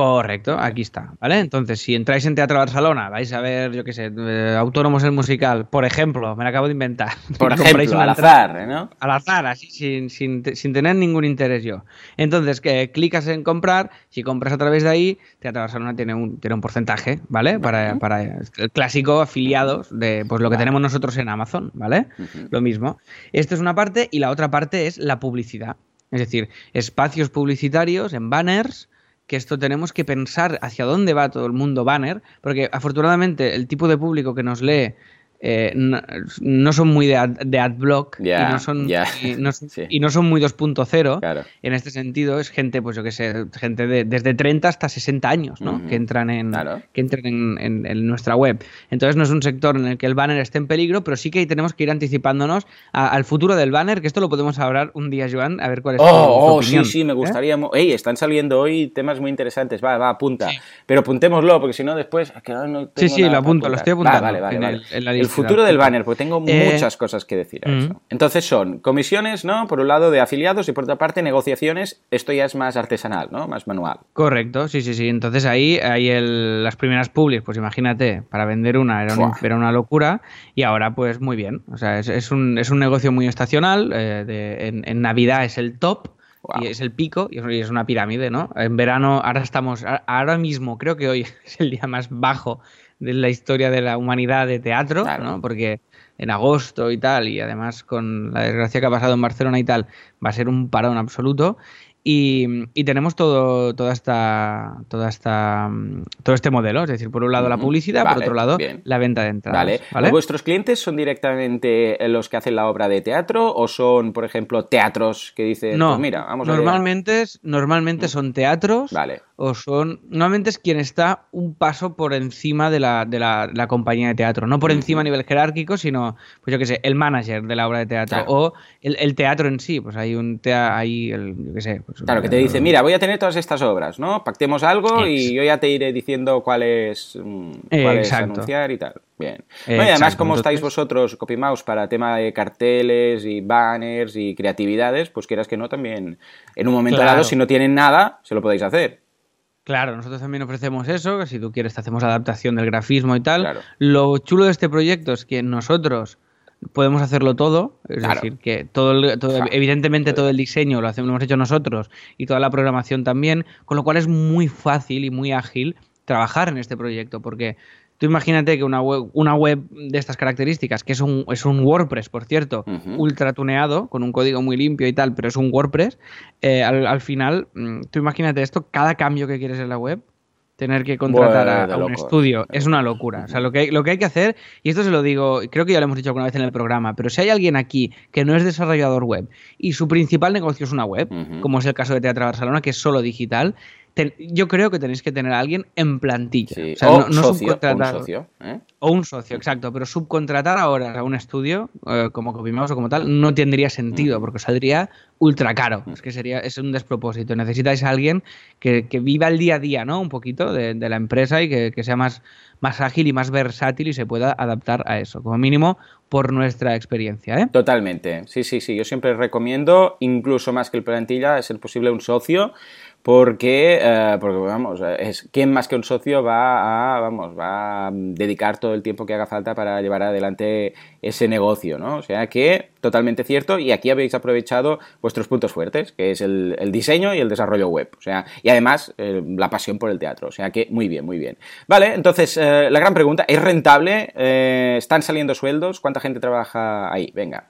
Correcto, aquí está, ¿vale? Entonces, si entráis en Teatro Barcelona, vais a ver, yo qué sé, eh, Autónomos el Musical, por ejemplo, me lo acabo de inventar. Por ejemplo, al azar, ¿no? Al azar, así, sin, sin, sin tener ningún interés yo. Entonces, que clicas en comprar, si compras a través de ahí, Teatro Barcelona tiene un, tiene un porcentaje, ¿vale? Para, para el clásico afiliados de pues lo que vale. tenemos nosotros en Amazon, ¿vale? Uh -huh. Lo mismo. Esto es una parte y la otra parte es la publicidad. Es decir, espacios publicitarios en banners que esto tenemos que pensar hacia dónde va todo el mundo banner, porque afortunadamente el tipo de público que nos lee eh, no, no, son muy de, ad, de adblock yeah, y, no son, yeah. y, no, sí. y, no, son muy 2.0 claro. en este sentido es gente pues yo que sé gente de, desde 30 hasta 60 años ¿no? uh -huh. que entran en claro. que entran en, en, en, nuestra web entonces no es un sector en el que el banner esté en peligro pero sí que tenemos que ir anticipándonos a, al futuro del banner que esto lo podemos hablar un día Joan a ver cuál es oh, tu, oh, opinión, sí sí me gustaría ¿eh? Ey, están saliendo hoy temas muy interesantes va va apunta sí. pero apuntémoslo porque si no después no sí sí lo apunto lo estoy apuntando va, vale, vale, en, vale. El, en la el futuro del banner, porque tengo Eh, muchas cosas que decir a mm. eso. Entonces son comisiones, ¿no? Por un lado de afiliados y por otra parte negociaciones. Esto ya es más artesanal, ¿no? Más manual. Correcto, sí, sí, sí. Entonces ahí hay el- las primeras publis, pues imagínate, para vender una era, un- Fua. era una locura y ahora pues muy bien. O sea, es, es un, es un negocio muy estacional. eh, de- en, en Navidad es el top Wow. y es el pico y es, una pirámide, ¿no? En verano ahora estamos, ahora mismo creo que hoy es el día más bajo de la historia de la humanidad de teatro, Claro. ¿no? Porque en agosto y tal, y además con la desgracia que ha pasado en Barcelona y tal, va a ser un parón absoluto. Y, y tenemos todo, toda esta, toda esta, mm, todo este modelo, es decir, por un lado la publicidad, Vale, por otro lado bien. la venta de entradas. Vale. ¿vale? ¿Vuestros clientes son directamente los que hacen la obra de teatro o son, por ejemplo, teatros que dicen, No, pues mira, vamos a normalmente, es- normalmente Mm. son teatros Vale. O son normalmente es quien está un paso por encima de la, de la, la compañía de teatro, no por encima a nivel jerárquico, sino pues yo qué sé, el manager de la obra de teatro Claro. o el, el teatro en sí, pues hay un tea, hay el, yo qué sé, pues, Claro, que te dice, mira, voy a tener todas estas obras, ¿no? Pactemos algo y yo ya te iré diciendo cuáles, mm, Eh, cuáles exacto. anunciar y tal. Bien. Y además, como estáis vosotros, CopyMouse, para tema de carteles y banners y creatividades, pues quieras que no, también en un momento Claro. dado, si no tienen nada, se lo podéis hacer. Claro, nosotros también ofrecemos eso, que si tú quieres te hacemos adaptación del grafismo y tal. Claro. Lo chulo de este proyecto es que nosotros podemos hacerlo todo, es Claro. decir, que todo, el- todo- evidentemente todo el diseño lo, hacemos, lo hemos hecho nosotros y toda la programación también, con lo cual es muy fácil y muy ágil trabajar en este proyecto, porque tú imagínate que una web, una web de estas características, que es un, es un WordPress, por cierto, ultra tuneado, con un código muy limpio y tal, pero es un WordPress, eh, al, al final, mm, tú imagínate esto, cada cambio que quieres en la web, tener que contratar a, un estudio es una locura. O sea, lo que, hay, lo que hay que hacer, y esto se lo digo, creo que ya lo hemos dicho alguna vez en el programa, pero si hay alguien aquí que no es desarrollador web y su principal negocio es una web, como es el caso de Teatro Barcelona, que es solo digital, ten- yo creo que tenéis que tener a alguien en plantilla. Sí. O sea, o no- no socio, o un subcontratar- socio. ¿eh? o un socio, exacto, pero subcontratar ahora a un estudio eh, como Copymouse o como tal no tendría sentido porque saldría ultra caro. Es que sería es un despropósito. Necesitáis a alguien que, que viva el día a día, ¿no? Un poquito de, de la empresa y que, que sea más, más ágil y más versátil y se pueda adaptar a eso, como mínimo por nuestra experiencia, ¿eh? Totalmente. Sí, sí, sí. Yo siempre recomiendo, incluso más que el plantilla, a ser posible un socio, porque, eh, porque vamos, es quién más que un socio va a, vamos, va a dedicar todo el tiempo que haga falta para llevar adelante ese negocio, ¿no? O sea que totalmente cierto. Y aquí habéis aprovechado vuestros puntos fuertes, que es el, el diseño y el desarrollo web. O sea, y además eh, la pasión por el teatro. O sea que muy bien, muy bien. Vale, entonces eh, la gran pregunta, ¿es rentable? Eh, ¿Están saliendo sueldos? ¿Cuánta gente trabaja ahí? Venga.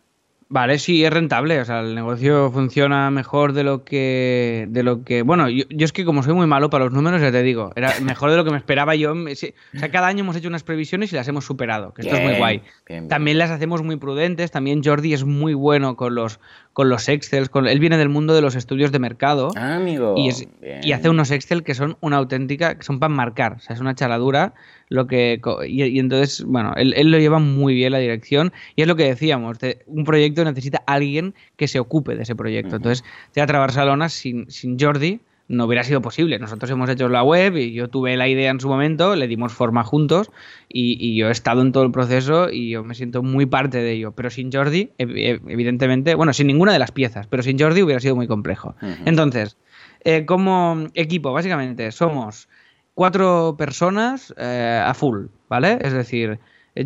Vale, sí, es rentable. O sea, el negocio funciona mejor de lo que. de lo que. Bueno, yo, yo es que como soy muy malo para los números, ya te digo, era mejor de lo que me esperaba yo. Me- O sea, cada año hemos hecho unas previsiones y las hemos superado, que esto es muy guay. bien, bien. También las hacemos muy prudentes. También Jordi es muy bueno con los, con los Excel. Con, él viene del mundo de los estudios de mercado. Ah, amigo. Y, es- Bien. y hace unos Excel que son una auténtica, que son para marcar, o sea, es una chaladura lo que y, y entonces, bueno, él, él lo lleva muy bien la dirección y es lo que decíamos, de- un proyecto necesita alguien que se ocupe de ese proyecto. Entonces, Teatro Barcelona sin, sin Jordi no hubiera sido posible. Nosotros hemos hecho la web y yo tuve la idea en su momento, le dimos forma juntos y, y yo he estado en todo el proceso y yo me siento muy parte de ello. Pero sin Jordi, ev- ev- evidentemente, bueno, sin ninguna de las piezas, pero sin Jordi hubiera sido muy complejo. Entonces, eh, como equipo, básicamente, somos cuatro personas eh, a full, ¿vale? Es decir,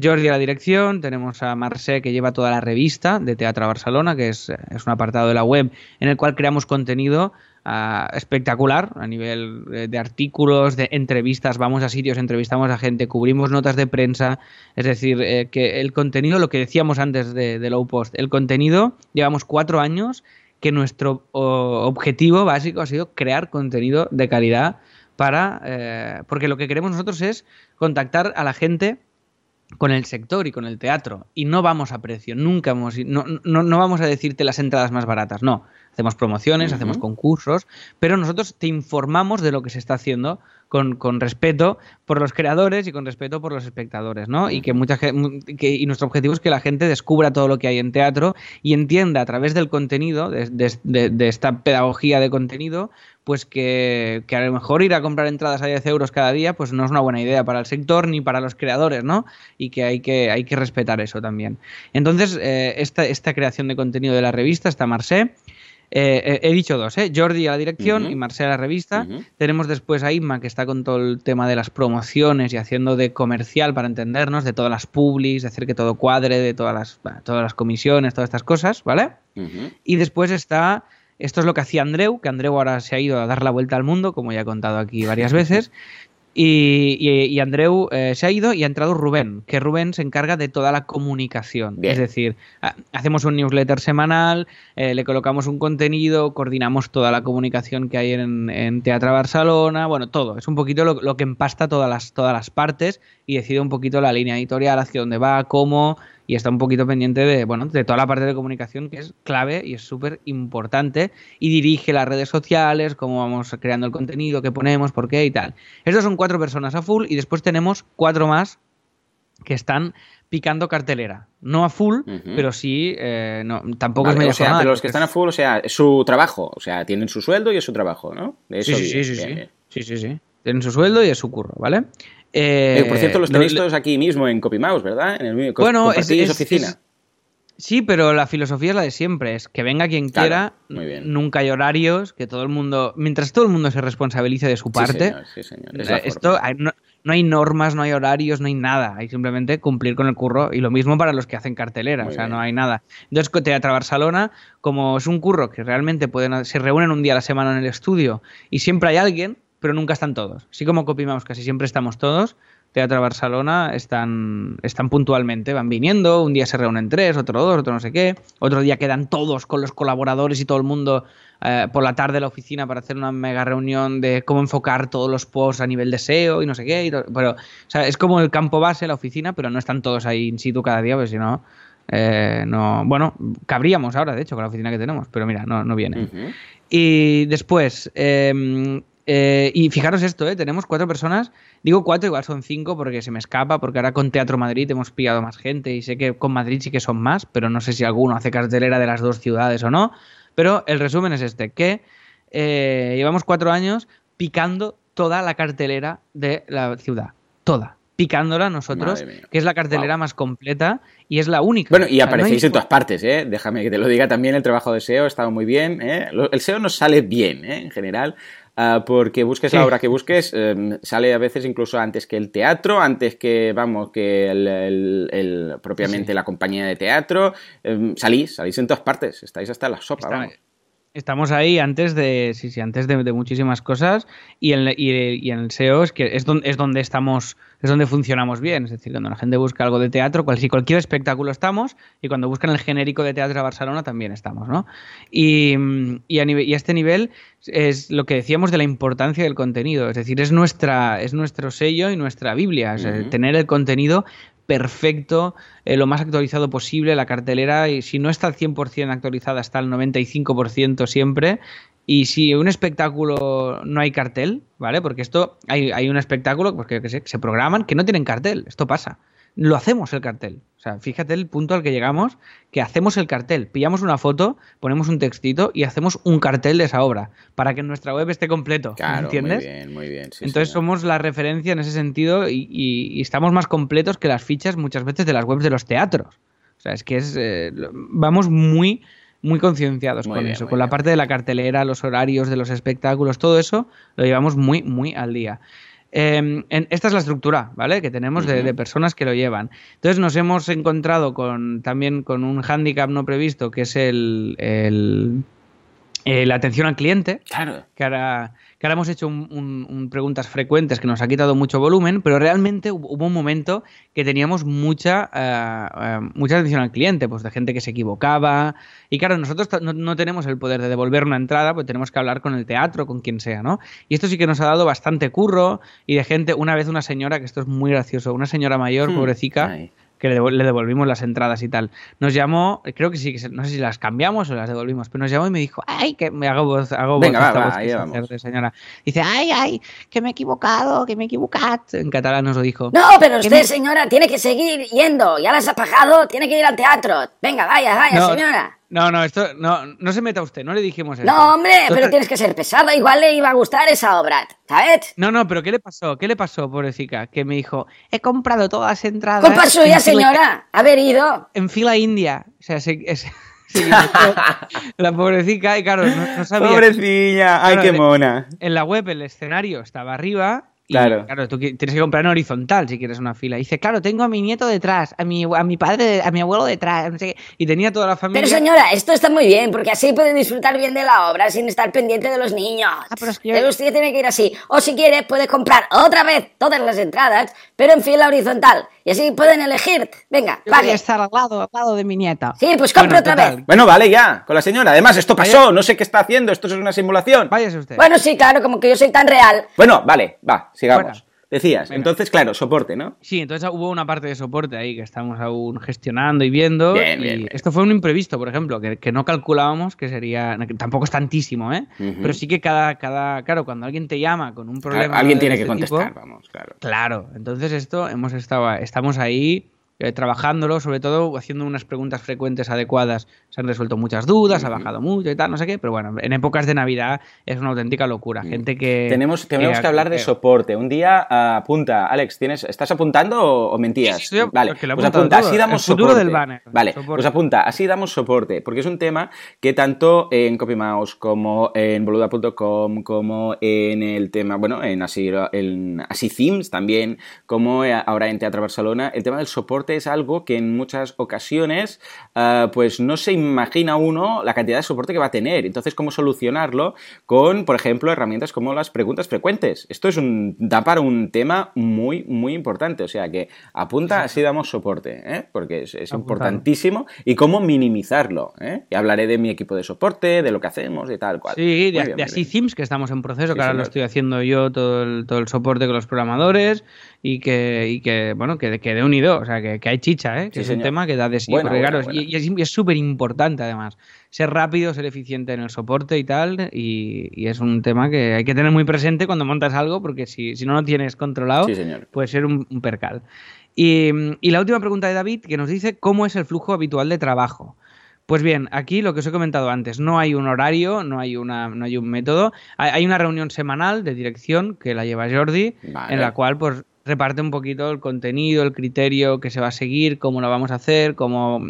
Jordi a la dirección, tenemos a Marcé que lleva toda la revista de Teatro Barcelona, que es, es un apartado de la web en el cual creamos contenido ah, espectacular a nivel eh, de artículos, de entrevistas, vamos a sitios, entrevistamos a gente, cubrimos notas de prensa, es decir, eh, que el contenido, lo que decíamos antes de, Low Post, el contenido, llevamos cuatro años que nuestro objetivo básico ha sido crear contenido de calidad para eh, porque lo que queremos nosotros es contactar a la gente con el sector y con el teatro. Y no vamos a precio, nunca hemos no, no, no vamos a decirte las entradas más baratas, no. Hacemos promociones, hacemos concursos, pero nosotros te informamos de lo que se está haciendo con, con, respeto por los creadores y con respeto por los espectadores, ¿no? Y que mucha que, y nuestro objetivo es que la gente descubra todo lo que hay en teatro y entienda a través del contenido, de, de, esta pedagogía de contenido, pues que, que, a lo mejor ir a comprar entradas a 10 euros cada día, pues no es una buena idea para el sector ni para los creadores, ¿no? Y que hay que, hay que respetar eso también. Entonces, eh, esta, esta creación de contenido de la revista está Marseille eh, eh, he dicho dos, ¿eh? Jordi a la dirección y Marcela a la revista. Tenemos después a Inma, que está con todo el tema de las promociones y haciendo de comercial para entendernos, de todas las publis, de hacer que todo cuadre, de todas las, todas las comisiones, todas estas cosas, ¿vale? Y después está esto es lo que hacía Andreu, que Andreu ahora se ha ido a dar la vuelta al mundo, como ya he contado aquí varias veces. Y, Andreu eh, se ha ido y ha entrado Rubén, que Rubén se encarga de toda la comunicación. Es decir, hacemos un newsletter semanal, eh, le colocamos un contenido, coordinamos toda la comunicación que hay en, Teatro Barcelona, bueno, todo. Es un poquito lo, que empasta todas las, todas las partes y decide un poquito la línea editorial, hacia dónde va, cómo, y está un poquito pendiente de, bueno, de toda la parte de comunicación que es clave y es súper importante y dirige las redes sociales, cómo vamos creando el contenido, qué ponemos, por qué y tal. Estos son cuatro personas a full y después tenemos cuatro más que están picando cartelera. No a full, pero sí, eh, no, tampoco es medio o sea, pero los que están a full, o sea, es su trabajo, o sea, tienen su sueldo y es su trabajo, ¿no? sí, sí, sí, sí, sí, sí, sí, Tienen su sueldo y es su curro, ¿vale? Eh, por cierto, los tenéis todos aquí mismo en CopyMouse, ¿verdad? En el, bueno, es, oficina. sí, pero la filosofía es la de siempre, es que venga quien quiera, nunca hay horarios, que todo el mundo, mientras todo el mundo se responsabilice de su parte, sí, señor, esto no, hay normas, no hay horarios, no hay nada, hay simplemente cumplir con el curro y lo mismo para los que hacen cartelera, o sea, no hay nada. Entonces, Teatro Barcelona, como es un curro que realmente pueden, se reúnen un día a la semana en el estudio y siempre hay alguien, pero nunca están todos. Así como Copimamos casi siempre estamos todos, Teatro Barcelona están, están puntualmente, van viniendo, un día se reúnen tres, otro dos, otro no sé qué, otro día quedan todos con los colaboradores y todo el mundo eh, por la tarde en la oficina para hacer una mega reunión de cómo enfocar todos los posts a nivel de SEO y no sé qué. pero, o sea, es como el campo base, la oficina, pero no están todos ahí in situ cada día, pues si no... Eh, no, bueno, cabríamos ahora, de hecho, con la oficina que tenemos, pero mira, no, no viene. Y después, eh, eh, y fijaros esto, ¿eh? tenemos cuatro personas. Digo cuatro, igual son cinco porque se me escapa, porque ahora con Teatro Madrid hemos pillado más gente y sé que con Madrid sí que son más, pero no sé si alguno hace cartelera de las dos ciudades o no. Pero el resumen es este, que eh, llevamos cuatro años picando toda la cartelera de la ciudad. Toda. Picándola nosotros, que es la cartelera más completa y es la única. Bueno, y aparecéis en todas partes, ¿eh? Déjame que te lo diga también, el trabajo de SEO ha estado muy bien, ¿eh? El SEO nos sale bien, ¿eh? En general. Ah, porque busques la obra que busques, em, sale a veces incluso antes que el teatro, antes que, vamos, que el, propiamente la compañía de teatro. Em, salís, salís en todas partes, estáis hasta la sopa, Estamos ahí antes de, sí, sí, antes de, muchísimas cosas y en, y, en el SEO es que es donde, es donde estamos es donde funcionamos bien. Es decir, cuando la gente busca algo de teatro, cual, si cualquier espectáculo estamos, y cuando buscan el genérico de teatro de Barcelona también estamos, ¿no? Y, y, a, nivel, y a este nivel es lo que decíamos de la importancia del contenido. Es decir, es, nuestra, es nuestro sello y nuestra Biblia. tener el contenido perfecto, eh, lo más actualizado posible, la cartelera, y si no está al 100% actualizada, está al 95% siempre, y si un espectáculo no hay cartel, ¿vale? Porque esto hay, hay un espectáculo porque que se programan que no tienen cartel, esto pasa. Lo hacemos el cartel. O sea, fíjate el punto al que llegamos, que hacemos el cartel, pillamos una foto, ponemos un textito y hacemos un cartel de esa obra para que nuestra web esté completo. Claro, ¿Entiendes? Muy bien, muy bien. Entonces somos la referencia en ese sentido y, estamos más completos que las fichas muchas veces de las webs de los teatros. O sea, es que es eh, vamos muy muy concienciados con eso, con la parte de la cartelera, los horarios de los espectáculos, todo eso lo llevamos muy, muy al día. Em, esta es la estructura, ¿vale? Que tenemos de, personas que lo llevan. Entonces nos hemos encontrado con también con un hándicap no previsto, que es el, eh, la atención al cliente. Claro. Que ahora, que ahora hemos hecho un, preguntas frecuentes que nos ha quitado mucho volumen, pero realmente hubo un momento que teníamos mucha, eh, mucha atención al cliente, pues de gente que se equivocaba. Y claro, nosotros no, tenemos el poder de devolver una entrada, pues tenemos que hablar con el teatro, con quien sea, ¿no? Y esto sí que nos ha dado bastante curro y de gente, una vez una señora, que esto es muy gracioso, una señora mayor, hmm. pobrecita, que le, devol- le devolvimos las entradas y tal. Nos llamó, creo que sí, que se- no sé si las cambiamos o las devolvimos, pero nos llamó y me dijo, ay, que me hago voz, hago Venga, voz, va, va, voz ahí vamos. de señora. Dice, ay, ay, que me he equivocado, que me he equivocado. En catalán nos lo dijo. No, pero usted, me- señora, tiene que seguir yendo. Ya las ha pagado, tiene que ir al teatro. Venga, vaya, vaya, No, señora. No, no, esto, no, no se meta usted, no le dijimos eso. No, hombre, pero tienes que ser pesado. Igual le iba a gustar esa obra, ¿sabes? No, no, pero ¿qué le pasó? ¿Qué le pasó, pobrecita? Que me dijo, he comprado todas las entradas. Culpa suya, en fila- señora. Haber ido. En fila india. O sea, se, la pobrecita y claro, no, no sabía. Pobrecilla, ay, qué mona. En la web el escenario estaba arriba. Y, Claro. claro, tú tienes que comprar en horizontal si quieres una fila. Y dice, claro, tengo a mi nieto detrás, a mi, a mi padre, a mi abuelo detrás, no sé qué. Y tenía toda la familia. Pero señora, esto está muy bien, porque así puede disfrutar bien de la obra sin estar pendiente de los niños. Ah, pero es que yo- Pero usted tiene que ir así. O si quiere, puede comprar otra vez todas las entradas, pero en fila horizontal. Y así pueden elegir. Venga, Yo estar al lado, al lado de mi nieto. Sí, pues compre Bueno, otra total, vez. Bueno, vale, ya, con la señora. Además, esto pasó, no sé qué está haciendo, esto es una simulación. Váyase usted. Bueno, sí, claro, como que yo soy tan real. Bueno, vale, va, sigamos. Fuera. Decías, Venga. entonces, claro, soporte, ¿no? Sí, entonces hubo una parte de soporte ahí que estamos aún gestionando y viendo. Bien, y bien, bien. Esto fue un imprevisto, por ejemplo, que, que no calculábamos que sería. que tampoco es tantísimo, ¿eh? Pero sí que cada, cada. Claro, cuando alguien te llama con un problema. Alguien tiene que este tipo, contestar, vamos, claro. Claro, entonces esto hemos estado, estamos ahí eh, trabajándolo, sobre todo haciendo unas preguntas frecuentes adecuadas. Se han resuelto muchas dudas, ha bajado mucho y tal, no sé qué, pero bueno, en épocas de Navidad es una auténtica locura. Gente que. Tenemos, tenemos que hablar de soporte. Un día ah, apunta, Alex, ¿tienes, ¿estás apuntando o, o mentías? Sí, sí, estoy- vale, pues apunta, todo. así damos El soporte. del banner. Vale, Soporte. pues apunta, así damos soporte, porque es un tema que tanto en CopyMouse como en boluda.com, como en el tema, bueno, en así, en así Themes también, como eh, ahora en Teatro Barcelona, el tema del soporte es algo que en muchas ocasiones ah, pues no se imagina uno la cantidad de soporte que va a tener. Entonces, ¿cómo solucionarlo? Con, por ejemplo, herramientas como las preguntas frecuentes. Esto es un, da para un tema muy, muy importante. O sea que apunta, así damos soporte, ¿eh? porque es, importantísimo. Y cómo minimizarlo. ¿eh? Y hablaré de mi equipo de soporte, de lo que hacemos y tal cual. Sí, de, bien, de así bien. Themes, que estamos en proceso, Sí, que ahora lo estoy haciendo yo todo el, todo el soporte con los programadores y que, y que bueno, que, que de unido, o sea, que, que hay chicha, ¿eh? que Sí, es señor. un tema que da de sí. Buena, porque, buena, claro, es- buena. y, y es- súper importante además, ser rápido, ser eficiente en el soporte y tal, y, y es un tema que hay que tener muy presente cuando montas algo, porque si, si no lo tienes controlado, Sí, puede ser un, un percal. Y, y la última pregunta de David, que nos dice cómo es el flujo habitual de trabajo. Pues bien, aquí lo que os he comentado antes, no hay un horario, no hay, una, no hay un método. Hay, hay una reunión semanal de dirección que la lleva Jordi, Vale. en la cual pues reparte un poquito el contenido, el criterio que se va a seguir, cómo lo vamos a hacer, cómo,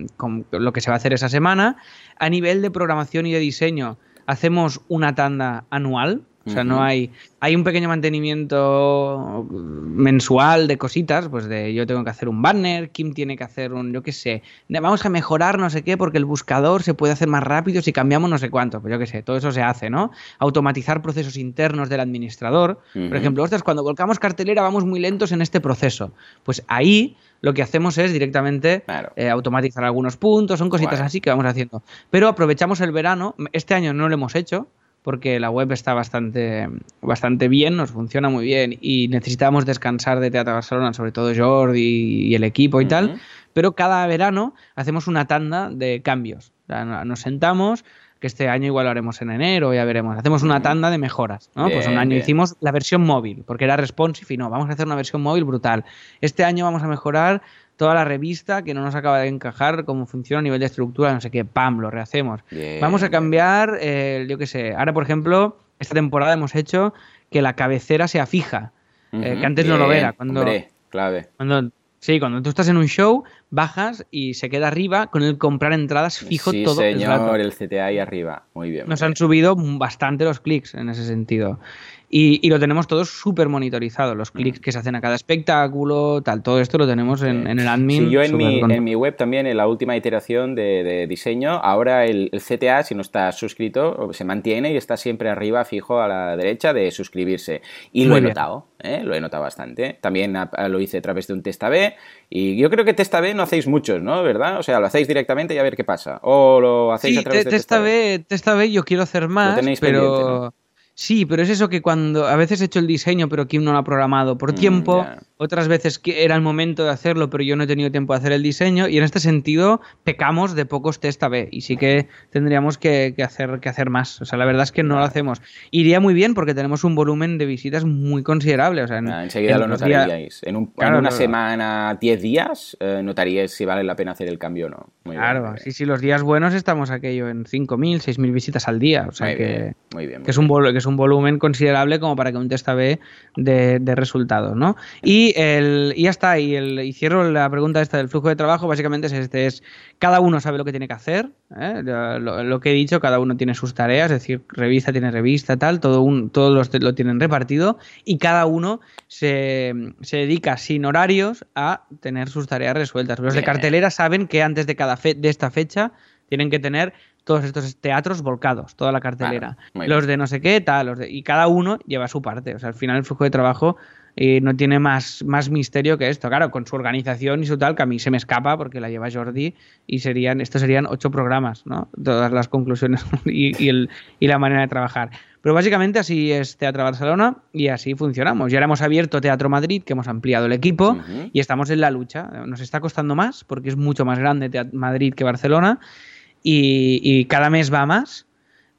lo que se va a hacer esa semana. A nivel de programación y de diseño, hacemos una tanda anual. O sea, no hay. Hay un pequeño mantenimiento mensual de cositas, pues de yo tengo que hacer un banner, Kim tiene que hacer un, yo qué sé, vamos a mejorar no sé qué porque el buscador se puede hacer más rápido si cambiamos no sé cuánto, pues yo qué sé, todo eso se hace, ¿no? Automatizar procesos internos del administrador. Por ejemplo, ostras, cuando volcamos cartelera vamos muy lentos en este proceso. Pues ahí lo que hacemos es directamente Claro. eh, automatizar algunos puntos, son cositas así que vamos haciendo. Pero aprovechamos el verano, este año no lo hemos hecho porque la web está bastante, bastante bien, nos funciona muy bien y necesitábamos descansar de Teatro Barcelona, sobre todo Jordi y el equipo y tal, pero cada verano hacemos una tanda de cambios. O sea, no- nos sentamos, que este año igual lo haremos en enero, ya veremos. Hacemos una tanda de mejoras, ¿no? pues un año bien. hicimos la versión móvil, porque era responsive y no, vamos a hacer una versión móvil brutal. Este año vamos a mejorar toda la revista que no nos acaba de encajar, cómo funciona a nivel de estructura, no sé qué, pam, lo rehacemos. Bien, Vamos a cambiar, eh, yo qué sé, ahora por ejemplo, esta temporada hemos hecho que la cabecera sea fija, eh, que antes no lo era. Cuando, hombre, clave. cuando, sí, cuando tú estás en un show, bajas y se queda arriba con el comprar entradas fijo sí, todo el rato. señor, el CTA ahí arriba. Muy bien. Nos muy han subido bastante los clics en ese sentido. Y, y lo tenemos todo súper monitorizado, los clics que se hacen a cada espectáculo, tal, todo esto lo tenemos en, en el admin. Sí, yo en mi, en mi web también, en la última iteración de, de diseño, ahora el, el CTA, si no está suscrito, se mantiene y está siempre arriba, fijo a la derecha de suscribirse. Y lo Muy he notado, ¿eh? lo he notado bastante. También a- a- lo hice a través de un test AB y yo creo que test AB no hacéis muchos, ¿no? ¿Verdad? O sea, lo hacéis directamente y a ver qué pasa. O lo hacéis Sí, a través te- de testa B, testa B yo quiero hacer más, tenéis pero... pendiente, ¿no? Sí, pero es eso que cuando a veces he hecho el diseño, pero Kim no lo ha programado por Mm, tiempo, otras veces que era el momento de hacerlo, pero yo no he tenido tiempo de hacer el diseño, y en este sentido pecamos de pocos test A-B, y sí que tendríamos que, hacer, que hacer más. O sea, la verdad es que no lo hacemos. Iría muy bien porque tenemos un volumen de visitas muy considerable. O sea, ah, enseguida lo notaríais. En, una semana, 10 días, eh, notaríais si vale la pena hacer el cambio o no. claro, sí, sí, los días buenos estamos aquello en 5.000, 6.000 visitas al día. O sea que, que, es un que es un volumen considerable como para que un test A-B de, de resultados, ¿no? Y, el, y ya está, y, el, y cierro la pregunta esta del flujo de trabajo, básicamente es este, es cada uno sabe lo que tiene que hacer, ¿eh? lo, que he dicho, cada uno tiene sus tareas, es decir, revista tiene revista, tal, todo un, todos los, lo tienen repartido y cada uno se, se, dedica sin horarios a tener sus tareas resueltas. Los de cartelera saben que antes de cada fe, de esta fecha tienen que tener todos estos teatros volcados, toda la cartelera. los de no sé qué, tal, los de, y cada uno lleva su parte. O sea, al final el flujo de trabajo y no tiene más, más misterio que esto. Claro, con su organización y su tal, que a mí se me escapa porque la lleva Jordi y serían, estos serían ocho programas, ¿no? Todas las conclusiones y, el, y la manera de trabajar. Pero básicamente así es Teatro Barcelona y así funcionamos. Ya hemos abierto Teatro Madrid, que hemos ampliado el equipo y estamos en la lucha. Nos está costando más porque es mucho más grande Madrid que Barcelona y, y cada mes va más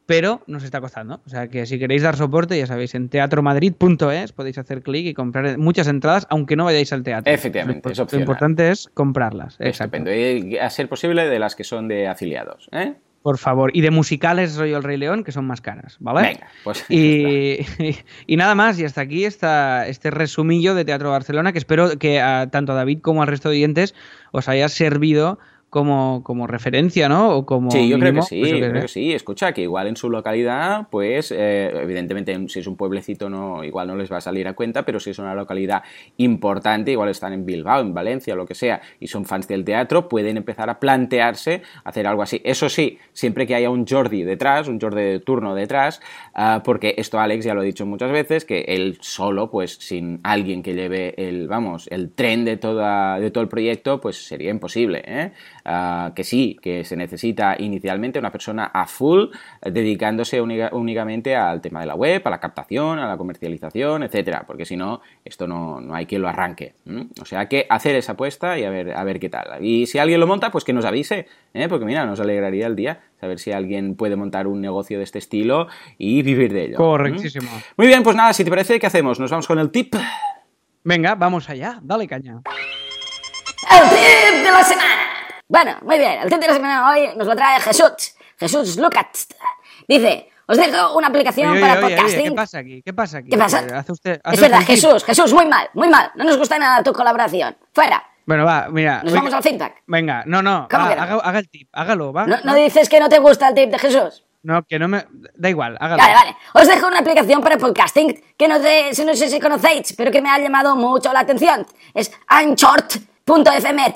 pero nos está costando. O sea que si queréis dar soporte, ya sabéis, en teatromadrid.es podéis hacer clic y comprar muchas entradas, aunque no vayáis al teatro. Efectivamente, lo, lo importante es comprarlas. Exacto. Y a ser posible de las que son de afiliados. ¿eh? Por favor. Y de musicales Rollo El Rey León, que son más caras, ¿vale? Venga, pues. Y, y, nada más, y hasta aquí está este resumillo de Teatro Barcelona, que espero que a, tanto a David como al resto de oyentes os haya servido como, como referencia, ¿no? O como sí, yo creo que sí, pues creo que sí. Escucha, que igual en su localidad, pues eh, evidentemente si es un pueblecito no, igual no les va a salir a cuenta, pero si es una localidad importante, igual están en Bilbao, en Valencia, lo que sea, y son fans del teatro, pueden empezar a plantearse hacer algo así. Eso sí, siempre que haya un Jordi detrás, un Jordi de turno detrás, ah, porque esto Alex ya lo he dicho muchas veces, que él solo, pues sin alguien que lleve el, vamos, el tren de, toda, de todo el proyecto, pues sería imposible, ¿eh? Ah, que sí, que se necesita inicialmente una persona a full eh, dedicándose únicamente al tema de la web, a la captación, a la comercialización, etcétera, porque si no, esto no, no, hay quien lo arranque. O sea que hacer esa apuesta y a ver, a ver qué tal. Y si alguien lo monta, pues que nos avise, ¿eh? porque mira, nos alegraría el día saber si alguien puede montar un negocio de este estilo y vivir de ello. Correctísimo. Muy bien, pues nada, si te parece, ¿qué hacemos? ¿Nos vamos con el tip? Venga, vamos allá, dale caña. El tip de la semana. Bueno, muy bien, el la semana hoy nos lo trae Jesús. Jesús Lucas. Dice, os dejo una aplicación para podcasting. ¿Qué pasa aquí? ¿Qué pasa aquí? ¿Qué pasa? es verdad, Jesús, Jesús, muy mal, muy mal. No nos gusta nada tu colaboración. Fuera. Bueno, va, mira. Nos vamos al feedback. Venga, no, no. haga, el tip, hágalo, va. No, no, dices que no te gusta el tip de Jesús? No, que no me. Da igual, hágalo. Vale, vale. Os dejo una aplicación para podcasting que no, sé, no sé si conocéis, pero que me ha llamado mucho la atención. Es anchort.fm.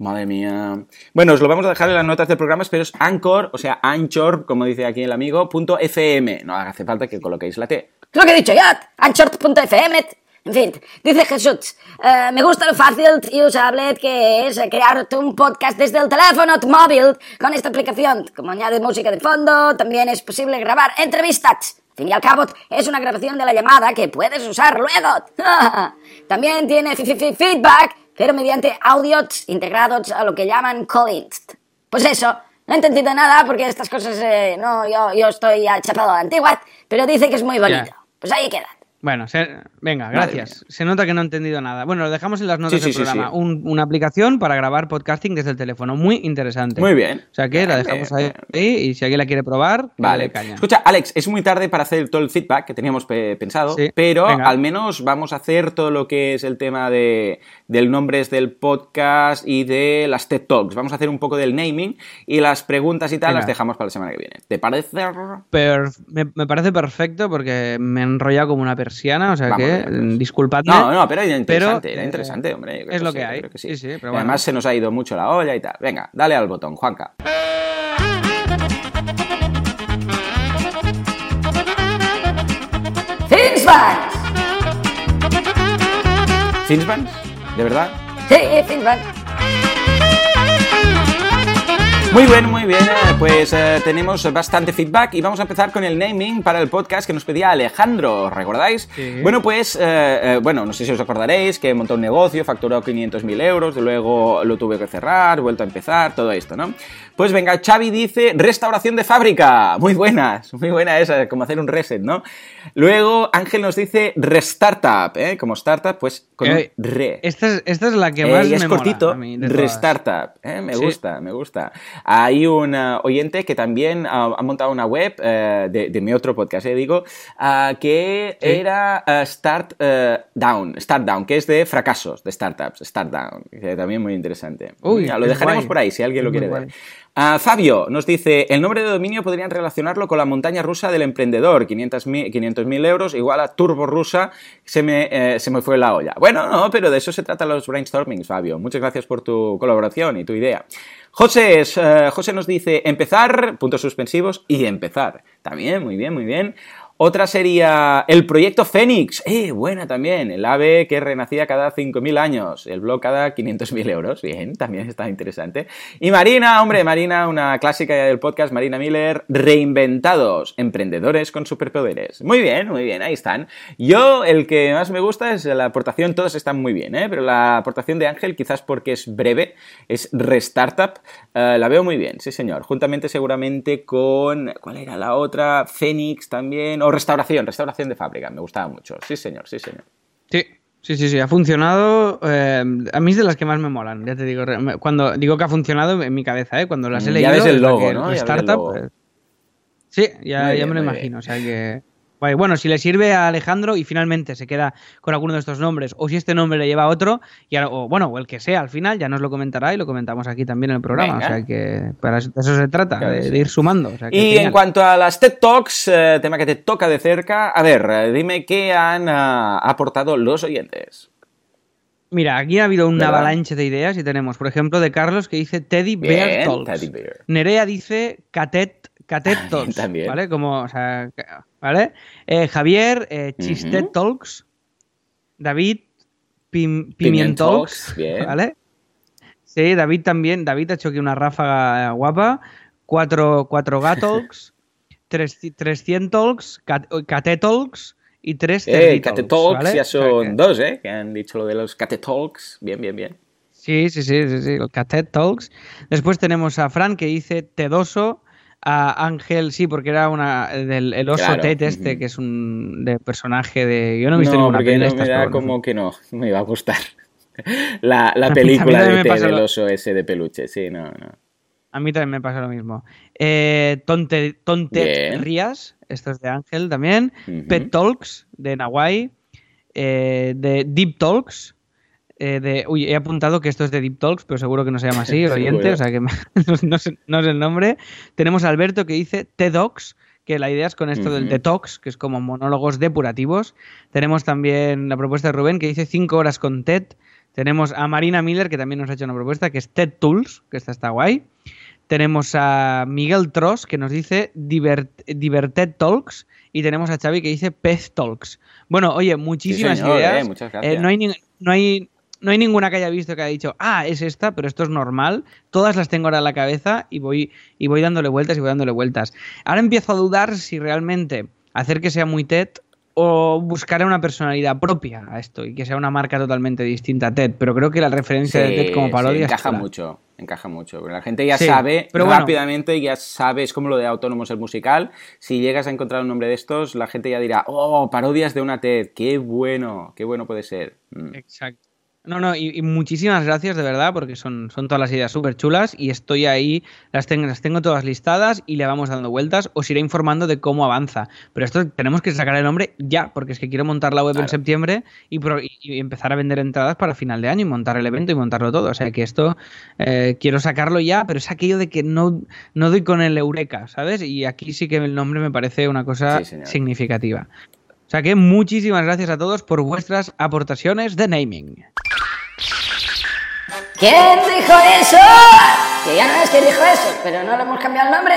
Madre mía. Bueno, os lo vamos a dejar en las notas del programa, pero es Anchor, o sea, Anchor, como dice aquí el amigo, punto .fm. No hace falta que coloquéis la T. Lo que he dicho ya, Anchor.fm. En fin, dice Jesús, eh, me gusta lo fácil y usable que es crear un podcast desde el teléfono móvil con esta aplicación. Como añade música de fondo, también es posible grabar entrevistas. Fin y al cabo, es una grabación de la llamada que puedes usar luego. también tiene feedback pero mediante audios integrados a lo que llaman callings. Pues eso, no he entendido nada porque estas cosas, eh, no, yo, yo estoy chapado a la antigua, pero dice que es muy bonito. Pues ahí queda. Bueno, venga, gracias. Se nota que no he entendido nada. Bueno, lo dejamos en las notas del programa. una aplicación para grabar podcasting desde el teléfono. Muy interesante. Muy bien. O sea que la dejamos ahí y si alguien la quiere probar, vale. Caña. Escucha, Alex, es muy tarde para hacer todo el feedback que teníamos pensado, pero al menos vamos a hacer todo lo que es el tema de, del nombres del podcast y de las TED Talks. Vamos a hacer un poco del naming y las preguntas y tal las dejamos para la semana que viene. ¿Te parece? me, me, parece perfecto porque me he enrollado como una persona o sea que, disculpadme. No, no, pero era interesante, era interesante, hombre. Es lo que hay. Además se nos ha ido mucho la olla y tal. Venga, dale al botón, Juanca. Finsbanks. ¿Finsbanks? ¿De verdad? Sí, Finsbanks. Muy bien, muy bien. Pues eh, tenemos bastante feedback y vamos a empezar con el naming para el podcast que nos pedía Alejandro, ¿recordáis? Sí. Bueno, pues, eh, eh, bueno, no sé si os acordaréis que montó un negocio, facturó 500.000 euros, luego lo tuve que cerrar, vuelto a empezar, todo esto, ¿no? Pues venga, Xavi dice restauración de fábrica. Muy buenas, muy buena esa, como hacer un reset, ¿no? Luego Ángel nos dice restartup, ¿eh? Como startup, pues con Eh, un re. Esta es, esta es la que más y es me mola a mí de. Restartup. eh, Me Sí. gusta, me gusta. Hay un oyente que también ah, ha montado una web eh, de, de mi otro podcast, eh, digo, ah, que Sí. era ah, Start eh, Down, Start Down, que es de fracasos de startups, Start Down, que también muy interesante. Uy, Ya, lo dejaremos guay. por ahí si alguien lo Es quiere ver. Ah, Fabio nos dice, el nombre de dominio podrían relacionarlo con la montaña rusa del emprendedor, 500.000 500.000 euros igual a turbo rusa, se me, eh, se me fue la olla. Bueno, no, pero de eso se trata los brainstormings, Fabio. Muchas gracias por tu colaboración y tu idea. José, eh, José nos dice, empezar, puntos suspensivos, y empezar. También, muy bien, muy bien. Otra sería el proyecto Fénix. Eh, buena también. El ave que renacía cada 5.000 años. El blog cada 500.000 euros. Bien, también está interesante. Y Marina, hombre, Marina, una clásica del podcast, Marina Miller, Reinventados. Emprendedores con superpoderes. Muy bien, muy bien, ahí están. Yo, el que más me gusta es la aportación, todos están muy bien, ¿eh? pero la aportación de Ángel, quizás porque es breve, es Restartup, eh, la veo muy bien, sí señor. Juntamente seguramente con, ¿cuál era la otra? Fénix también, o Restauración, Restauración de Fábrica, me gustaba mucho, sí señor, sí señor. Sí, sí, sí, sí, ha funcionado. eh, a mí es de las que más me molan, ya te digo. Cuando digo que ha funcionado en mi cabeza, ¿eh? Cuando las he Mm, leído. ya ves el logo, ¿no? Ya ves el Startup. logo. eh, sí, ya, ya me lo imagino. O sea que. Bueno, si le sirve a Alejandro y finalmente se queda con alguno de estos nombres, o si este nombre le lleva a otro, y o bueno, o el que sea al final, ya nos lo comentará y lo comentamos aquí también en el programa. Venga. O sea que para eso, de eso se trata, Claro de, que sí. de ir sumando. o sea que Y en cuanto a las TED Talks, eh, tema que te toca de cerca, a ver, eh, dime qué han ah, aportado los oyentes. Mira, aquí ha habido una ¿Verdad? avalanche de ideas y tenemos, por ejemplo, de Carlos que dice Teddy Bear Bien, Talks. Teddy Bear. Nerea dice Catet, Catet También, Talks, también. ¿vale? Como, o sea, ¿vale? Eh, Javier, eh, Chistet Ujú. Talks. David, Pim- Pimient Pimient Talks, Talks, bien. ¿vale? Sí, David también. David ha hecho aquí una ráfaga eh, guapa. Cuatro, cuatro Gatalks, tres, 300 Talks, Cat- Catet Talks y tres Eh, Terry Cate Talks, Talks ¿vale? ya O sea son dos, ¿eh? Que han dicho lo de los Cate Talks. Bien, bien, bien. Sí, sí, sí, sí, sí, el Catet Talks. Después tenemos a Fran que dice Tedoso, a Ángel, sí, porque era una del el oso Claro, Ted este, que es un de personaje de... Yo no he visto no, ninguna porque no me da como que no, me iba a gustar. La, la película de Ted, lo- oso ese de peluche, sí, no, no. A mí también me pasa lo mismo. Eh, Tonte, Tontet Bien. Rías, esto es de Ángel también. Pet Talks, de Nawai. Eh, de Deep Talks. Eh, de, uy, he apuntado que esto es de Deep Talks, pero seguro que no se llama así, el oyente, o sea que no, sé, no sé el nombre. Tenemos a Alberto que dice TEDx, que la idea es con esto del Ujú. detox, que es como monólogos depurativos. Tenemos también la propuesta de Rubén que dice 5 horas con TED. Tenemos a Marina Miller, que también nos ha hecho una propuesta, que es TED Tools, que esta está guay. Tenemos a Miguel Tross, que nos dice Divert, Diverted Talks. Y tenemos a Xavi, que dice Pez Talks. Bueno, oye, muchísimas señor, ideas. eh, muchas gracias. no, hay ni- no, hay, no hay ninguna que haya visto que haya dicho, ah, es esta, pero esto es normal. Todas las tengo ahora en la cabeza y voy, y voy dándole vueltas y voy dándole vueltas. Ahora empiezo a dudar si realmente hacer que sea muy TED o buscar una personalidad propia a esto y que sea una marca totalmente distinta a TED. Pero creo que la referencia de TED como parodia encaja mucho, encaja mucho. porque La gente ya Sí, sabe pero bueno. rápidamente, ya sabe, es como lo de Autónomos el musical. Si llegas a encontrar un nombre de estos, la gente ya dirá, oh, parodias de una TED, qué bueno, qué bueno puede ser. Mm. Exacto. No, no, y, y muchísimas gracias de verdad, porque son, son todas las ideas súper chulas y estoy ahí, las tengo, las tengo todas listadas y le vamos dando vueltas. Os iré informando de cómo avanza. Pero esto tenemos que sacar el nombre ya, porque es que quiero montar la web en septiembre y, pro- y- empezar a vender entradas para final de año y montar el evento y montarlo todo. O sea que esto eh, quiero sacarlo ya, pero es aquello de que no, no doy con el eureka, ¿sabes? Y aquí sí que el nombre me parece una cosa Sí, significativa. O sea que muchísimas gracias a todos por vuestras aportaciones de naming. ¿Quién dijo eso? Que ya no es quien dijo eso, pero no le hemos cambiado el nombre.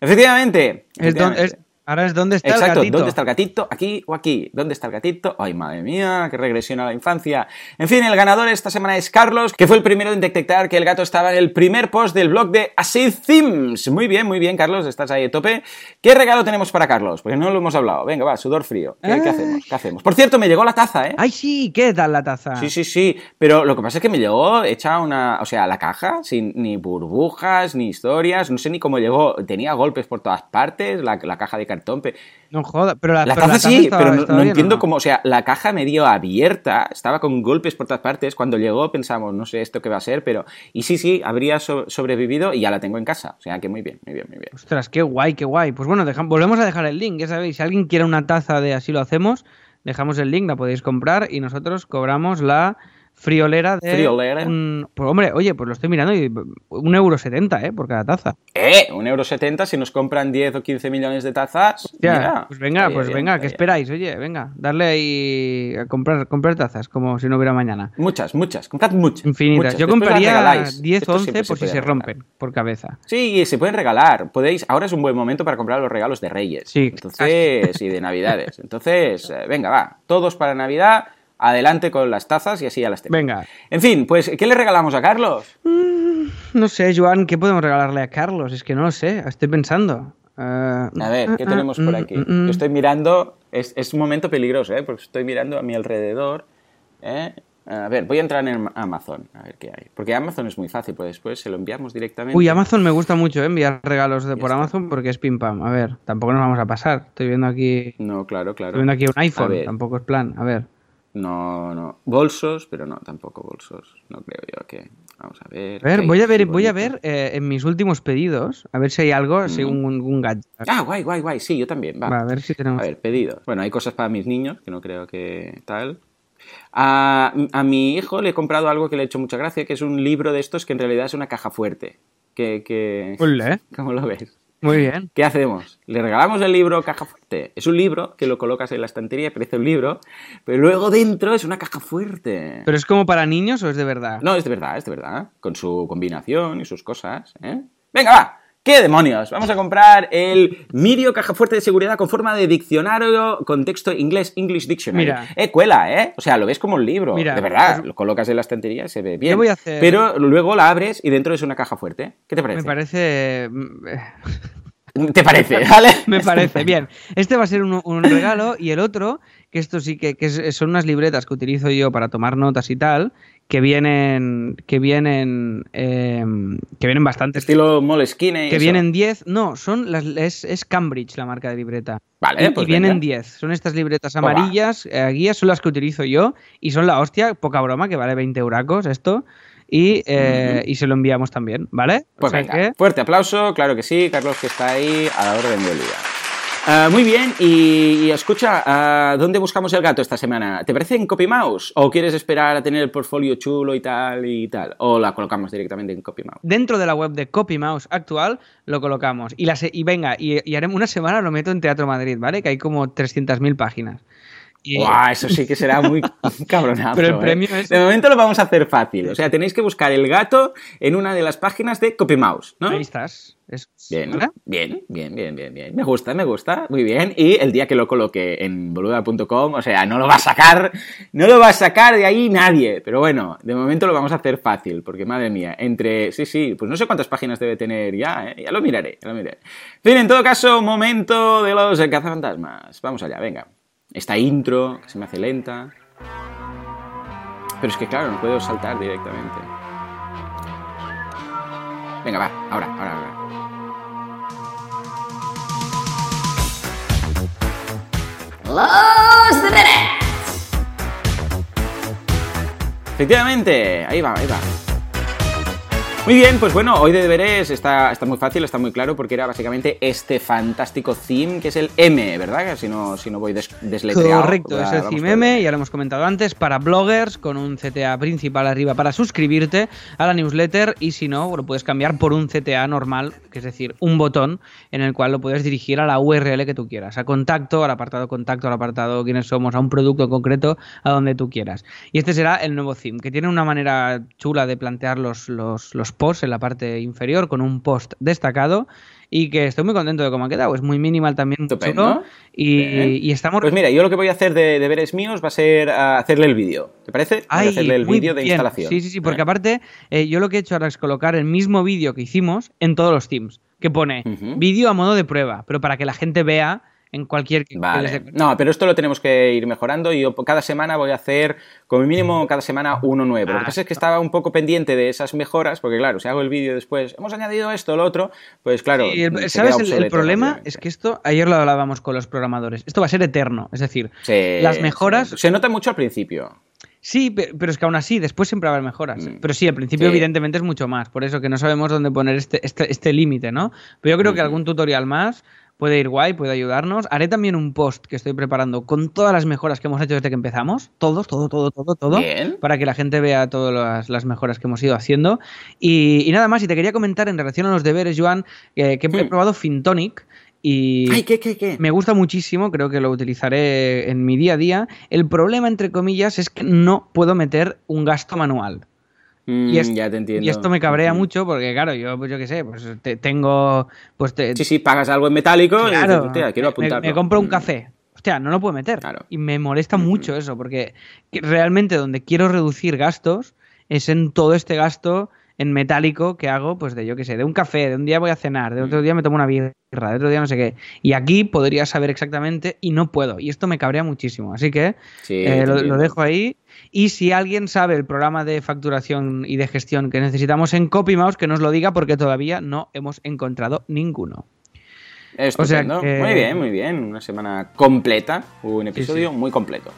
Efectivamente. Es, don- efectivamente. Ahora es dónde está Exacto, el gatito. ¿dónde está el gatito? ¿Aquí o aquí? ¿Dónde está el gatito? Ay, madre mía, qué regresión a la infancia. En fin, el ganador esta semana es Carlos, que fue el primero en detectar que el gato estaba en el primer post del blog de Acid Themes. Muy bien, muy bien, Carlos, estás ahí a tope. ¿Qué regalo tenemos para Carlos? Porque no lo hemos hablado. Venga, va, sudor frío. ¿Qué, qué Ay. hacemos? ¿Qué hacemos? Por cierto, me llegó la taza, ¿eh? Ay, sí, ¿qué tal la taza? Sí, sí, sí, pero lo que pasa es que me llegó hecha una, o sea, la caja, sin ni burbujas, ni historias, no sé ni cómo llegó, tenía golpes por todas partes, la, la caja de cartón, pe- No joda, pero la, la pero taza sí, estaba- pero no, estaba no bien, ¿o entiendo cómo, o sea, la caja medio abierta, estaba con golpes por todas partes, cuando llegó pensamos, no sé esto qué va a ser, pero, y sí, sí, habría so- sobrevivido y ya la tengo en casa, o sea, que muy bien, muy bien, muy bien. Ostras, qué guay, qué guay. Pues bueno, deja- volvemos a dejar el link, ya sabéis, si alguien quiere una taza de así lo hacemos, dejamos el link, la podéis comprar y nosotros cobramos la friolera de... Friolera. un- Pues hombre, oye, pues lo estoy mirando y un euro setenta, ¿eh? Por cada taza. ¡Eh! Un euro setenta, si nos compran 10 o 15 millones de tazas, Ya, mira, pues venga, pues bien, venga, ¿qué esperáis? Oye, venga, darle ahí a comprar, comprar tazas, como si no hubiera mañana. Muchas, muchas, comprad muchas. Infinitas. muchas. Yo Después compraría regaláis. 10 Esto o 11 siempre por si se rompen, por cabeza. Sí, se pueden regalar. Podéis, ahora es un buen momento para comprar los regalos de Reyes. Sí. Entonces, y de Navidades. Entonces, eh, venga, va. Todos para Navidad. Adelante con las tazas y así ya las tenemos. Venga. En fin, pues, ¿qué le regalamos a Carlos? No sé, Joan, ¿qué podemos regalarle a Carlos? Es que no lo sé, estoy pensando. Eh, A ver, ¿qué tenemos por aquí? mm, mm, Yo estoy mirando, es, es un momento peligroso, ¿eh? Porque estoy mirando a mi alrededor. ¿eh? A ver, voy a entrar en Amazon, a ver qué hay. Porque Amazon es muy fácil, pues después se lo enviamos directamente. Uy, Amazon me gusta mucho ¿eh? enviar regalos de por. Amazon porque es pim pam. A ver, tampoco nos vamos a pasar. Estoy viendo aquí, No, claro, claro. estoy viendo aquí un iPhone, tampoco es plan. A ver. No, no. Bolsos, pero no, tampoco bolsos. No creo yo que. Vamos a ver. A ver, ¿qué voy a ver, voy a ver eh, en mis últimos pedidos, a ver si hay algo, si un, un gadget. Ah, guay, guay, guay. Sí, yo también. Va. Va, a ver si tenemos. A ver, pedidos. Bueno, hay cosas para mis niños, que no creo que tal. A, a mi hijo le he comprado algo que le ha hecho mucha gracia, que es un libro de estos que en realidad es una caja fuerte. Que. ¿Cómo lo ves? Muy bien. ¿Qué hacemos? ¿Le regalamos el libro caja fuerte? Es un libro que lo colocas en la estantería, parece un libro, pero luego dentro es una caja fuerte. ¿Pero es como para niños o es de verdad? No, es de verdad, es de verdad. Con su combinación y sus cosas, ¿eh? Venga, va. ¿Qué demonios? Vamos a comprar el Mirio caja fuerte de seguridad con forma de diccionario con texto inglés English Dictionary. Mira. Eh, cuela, ¿eh? O sea, lo ves como un libro. Mira, de verdad, pues- lo colocas en la estantería y se ve bien. Voy a hacer- Pero luego la abres y dentro es una caja fuerte. ¿Qué te parece? Me parece. ¿Te parece? ¿Vale? Me parece bien. Este va a ser un, un regalo y el otro, que esto sí que, que son unas libretas que utilizo yo para tomar notas y tal, que vienen, que vienen, eh, que vienen bastantes, Estilo Moleskine que eso. vienen 10, no, son las, es, es Cambridge la marca de libreta. Vale, y, pues y vienen venga. 10, son estas libretas amarillas, eh, guías, son las que utilizo yo y son la hostia, poca broma, que vale 20 euracos esto. Y, eh, y se lo enviamos también, ¿vale? O Pues sea venga, que- fuerte aplauso, claro que sí, Carlos que está ahí a la orden del día. Ah, muy bien, y, escucha, ah, ¿dónde buscamos el gato esta semana? ¿Te parece en CopyMouse? ¿O quieres esperar a tener el portfolio chulo y tal y tal? ¿O la colocamos directamente en CopyMouse? dentro de la web de CopyMouse actual lo colocamos. Y, la se- y venga, y, y haremos una semana lo meto en Teatro Madrid, ¿vale? Que hay como 300.000 páginas. Eso sí que será muy cabronazo. Pero el ¿eh? premio es- De momento lo vamos a hacer fácil. O sea, tenéis que buscar el gato en una de las páginas de CopyMouse, ¿no? Ahí estás. Es- Bien, bien, bien, bien, bien, bien. Me gusta, me gusta, muy bien. Y el día que lo coloque en boluda.com, o sea, no lo va a sacar, no lo va a sacar de ahí nadie. Pero bueno, de momento lo vamos a hacer fácil, porque madre mía, entre, sí, sí, pues no sé cuántas páginas debe tener ya, ¿eh? ya lo miraré, ya lo miraré. En fin, en todo caso, momento de los cazafantasmas. Vamos allá, venga. Esta intro, que se me hace lenta. Pero es que claro, no puedo saltar directamente. Venga, va, ahora, ahora, ahora. Los. Efectivamente, ahí va, ahí va. Muy bien, pues bueno, hoy de deberes está, está muy fácil, está muy claro, porque era básicamente este fantástico theme que es el M, ¿verdad? Si no, si no voy des- desletreado. Correcto, es el por ahí. ya lo hemos comentado antes, para bloggers, con un CTA principal arriba para suscribirte a la newsletter y si no, lo puedes cambiar por un CTA normal, que es decir, un botón en el cual lo puedes dirigir a la URL que tú quieras, a contacto, al apartado contacto, al apartado quiénes somos, a un producto concreto, a donde tú quieras. Y este será el nuevo theme, que tiene una manera chula de plantear los, los, los los posts en la parte inferior con un post destacado y que estoy muy contento de cómo ha quedado. Es muy minimal también, chulo, y, estamos... Pues mira, yo lo que voy a hacer de deberes míos va a ser ah, hacerle el vídeo. ¿Te parece? hacerle el vídeo de instalación. Sí, sí, sí, porque aparte eh, yo lo que he hecho ahora es colocar el mismo vídeo que hicimos en todos los teams, que pone vídeo a modo de prueba, pero para que la gente vea en cualquier... Vale. No, pero esto lo tenemos que ir mejorando y yo cada semana voy a hacer, como mínimo, cada semana uno nuevo. lo que pasa es que estaba un poco pendiente de esas mejoras, porque claro, si hago el vídeo después, hemos añadido esto, lo otro, pues claro... ¿Sabes? El, problema es que esto, ayer lo hablábamos con los programadores, esto va a ser eterno, es decir, las mejoras... Se nota mucho al principio. Sí, pero es que aún así, después siempre va a haber mejoras. Mm. Pero sí, al principio evidentemente es mucho más, por eso que no sabemos dónde poner este, este, este límite, ¿no? Pero yo creo que algún tutorial más puede ir guay, puede ayudarnos. Haré también un post que estoy preparando con todas las mejoras que hemos hecho desde que empezamos. Todos, todo, todo, todo, todo. Para que la gente vea todas las, mejoras que hemos ido haciendo. Y, nada más, y te quería comentar en relación a los deberes, Joan, que he hmm. probado Fintonic. Y me gusta muchísimo, creo que lo utilizaré en mi día a día. El problema, entre comillas, es que no puedo meter un gasto manual y, mm, ya te entiendo. y, esto me cabrea mucho porque, claro, yo, pues yo qué sé, pues te, tengo. Pues te, sí, sí, pagas algo en metálico claro, y quiero apuntarlo. Me, compro un mm. café. Hostia, no lo puedo meter. Y me molesta mucho eso porque realmente donde quiero reducir gastos es en todo este gasto en metálico que hago, pues de yo qué sé, de un café, de un día voy a cenar, de otro día me tomo una birra, de otro día no sé qué. Y aquí podría saber exactamente y no puedo. Y esto me cabrea muchísimo. Así que eh, lo, dejo ahí. Y si alguien sabe el programa de facturación y de gestión que necesitamos en CopyMouse, que nos lo diga porque todavía no hemos encontrado ninguno. Estupendo. Muy bien, muy bien. Una semana completa, un episodio muy completo.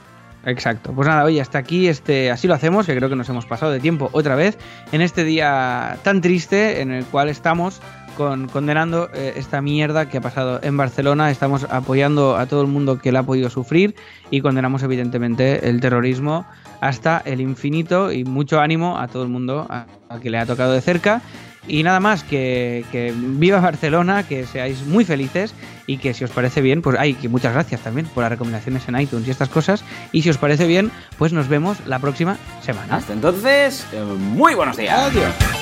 Exacto. Pues nada, oye, hasta aquí este, así lo hacemos, que creo que nos hemos pasado de tiempo otra vez, en este día tan triste en el cual estamos con, condenando eh, esta mierda que ha pasado en Barcelona, estamos apoyando a todo el mundo que la ha podido sufrir y condenamos evidentemente el terrorismo hasta el infinito. Y mucho ánimo a todo el mundo a que le ha tocado de cerca y nada más, que, que, viva Barcelona, que seáis muy felices y que si os parece bien, pues hay que muchas gracias también por las recomendaciones en iTunes y estas cosas. Y si os parece bien, pues nos vemos la próxima semana. Hasta entonces, eh, muy buenos días. Adiós.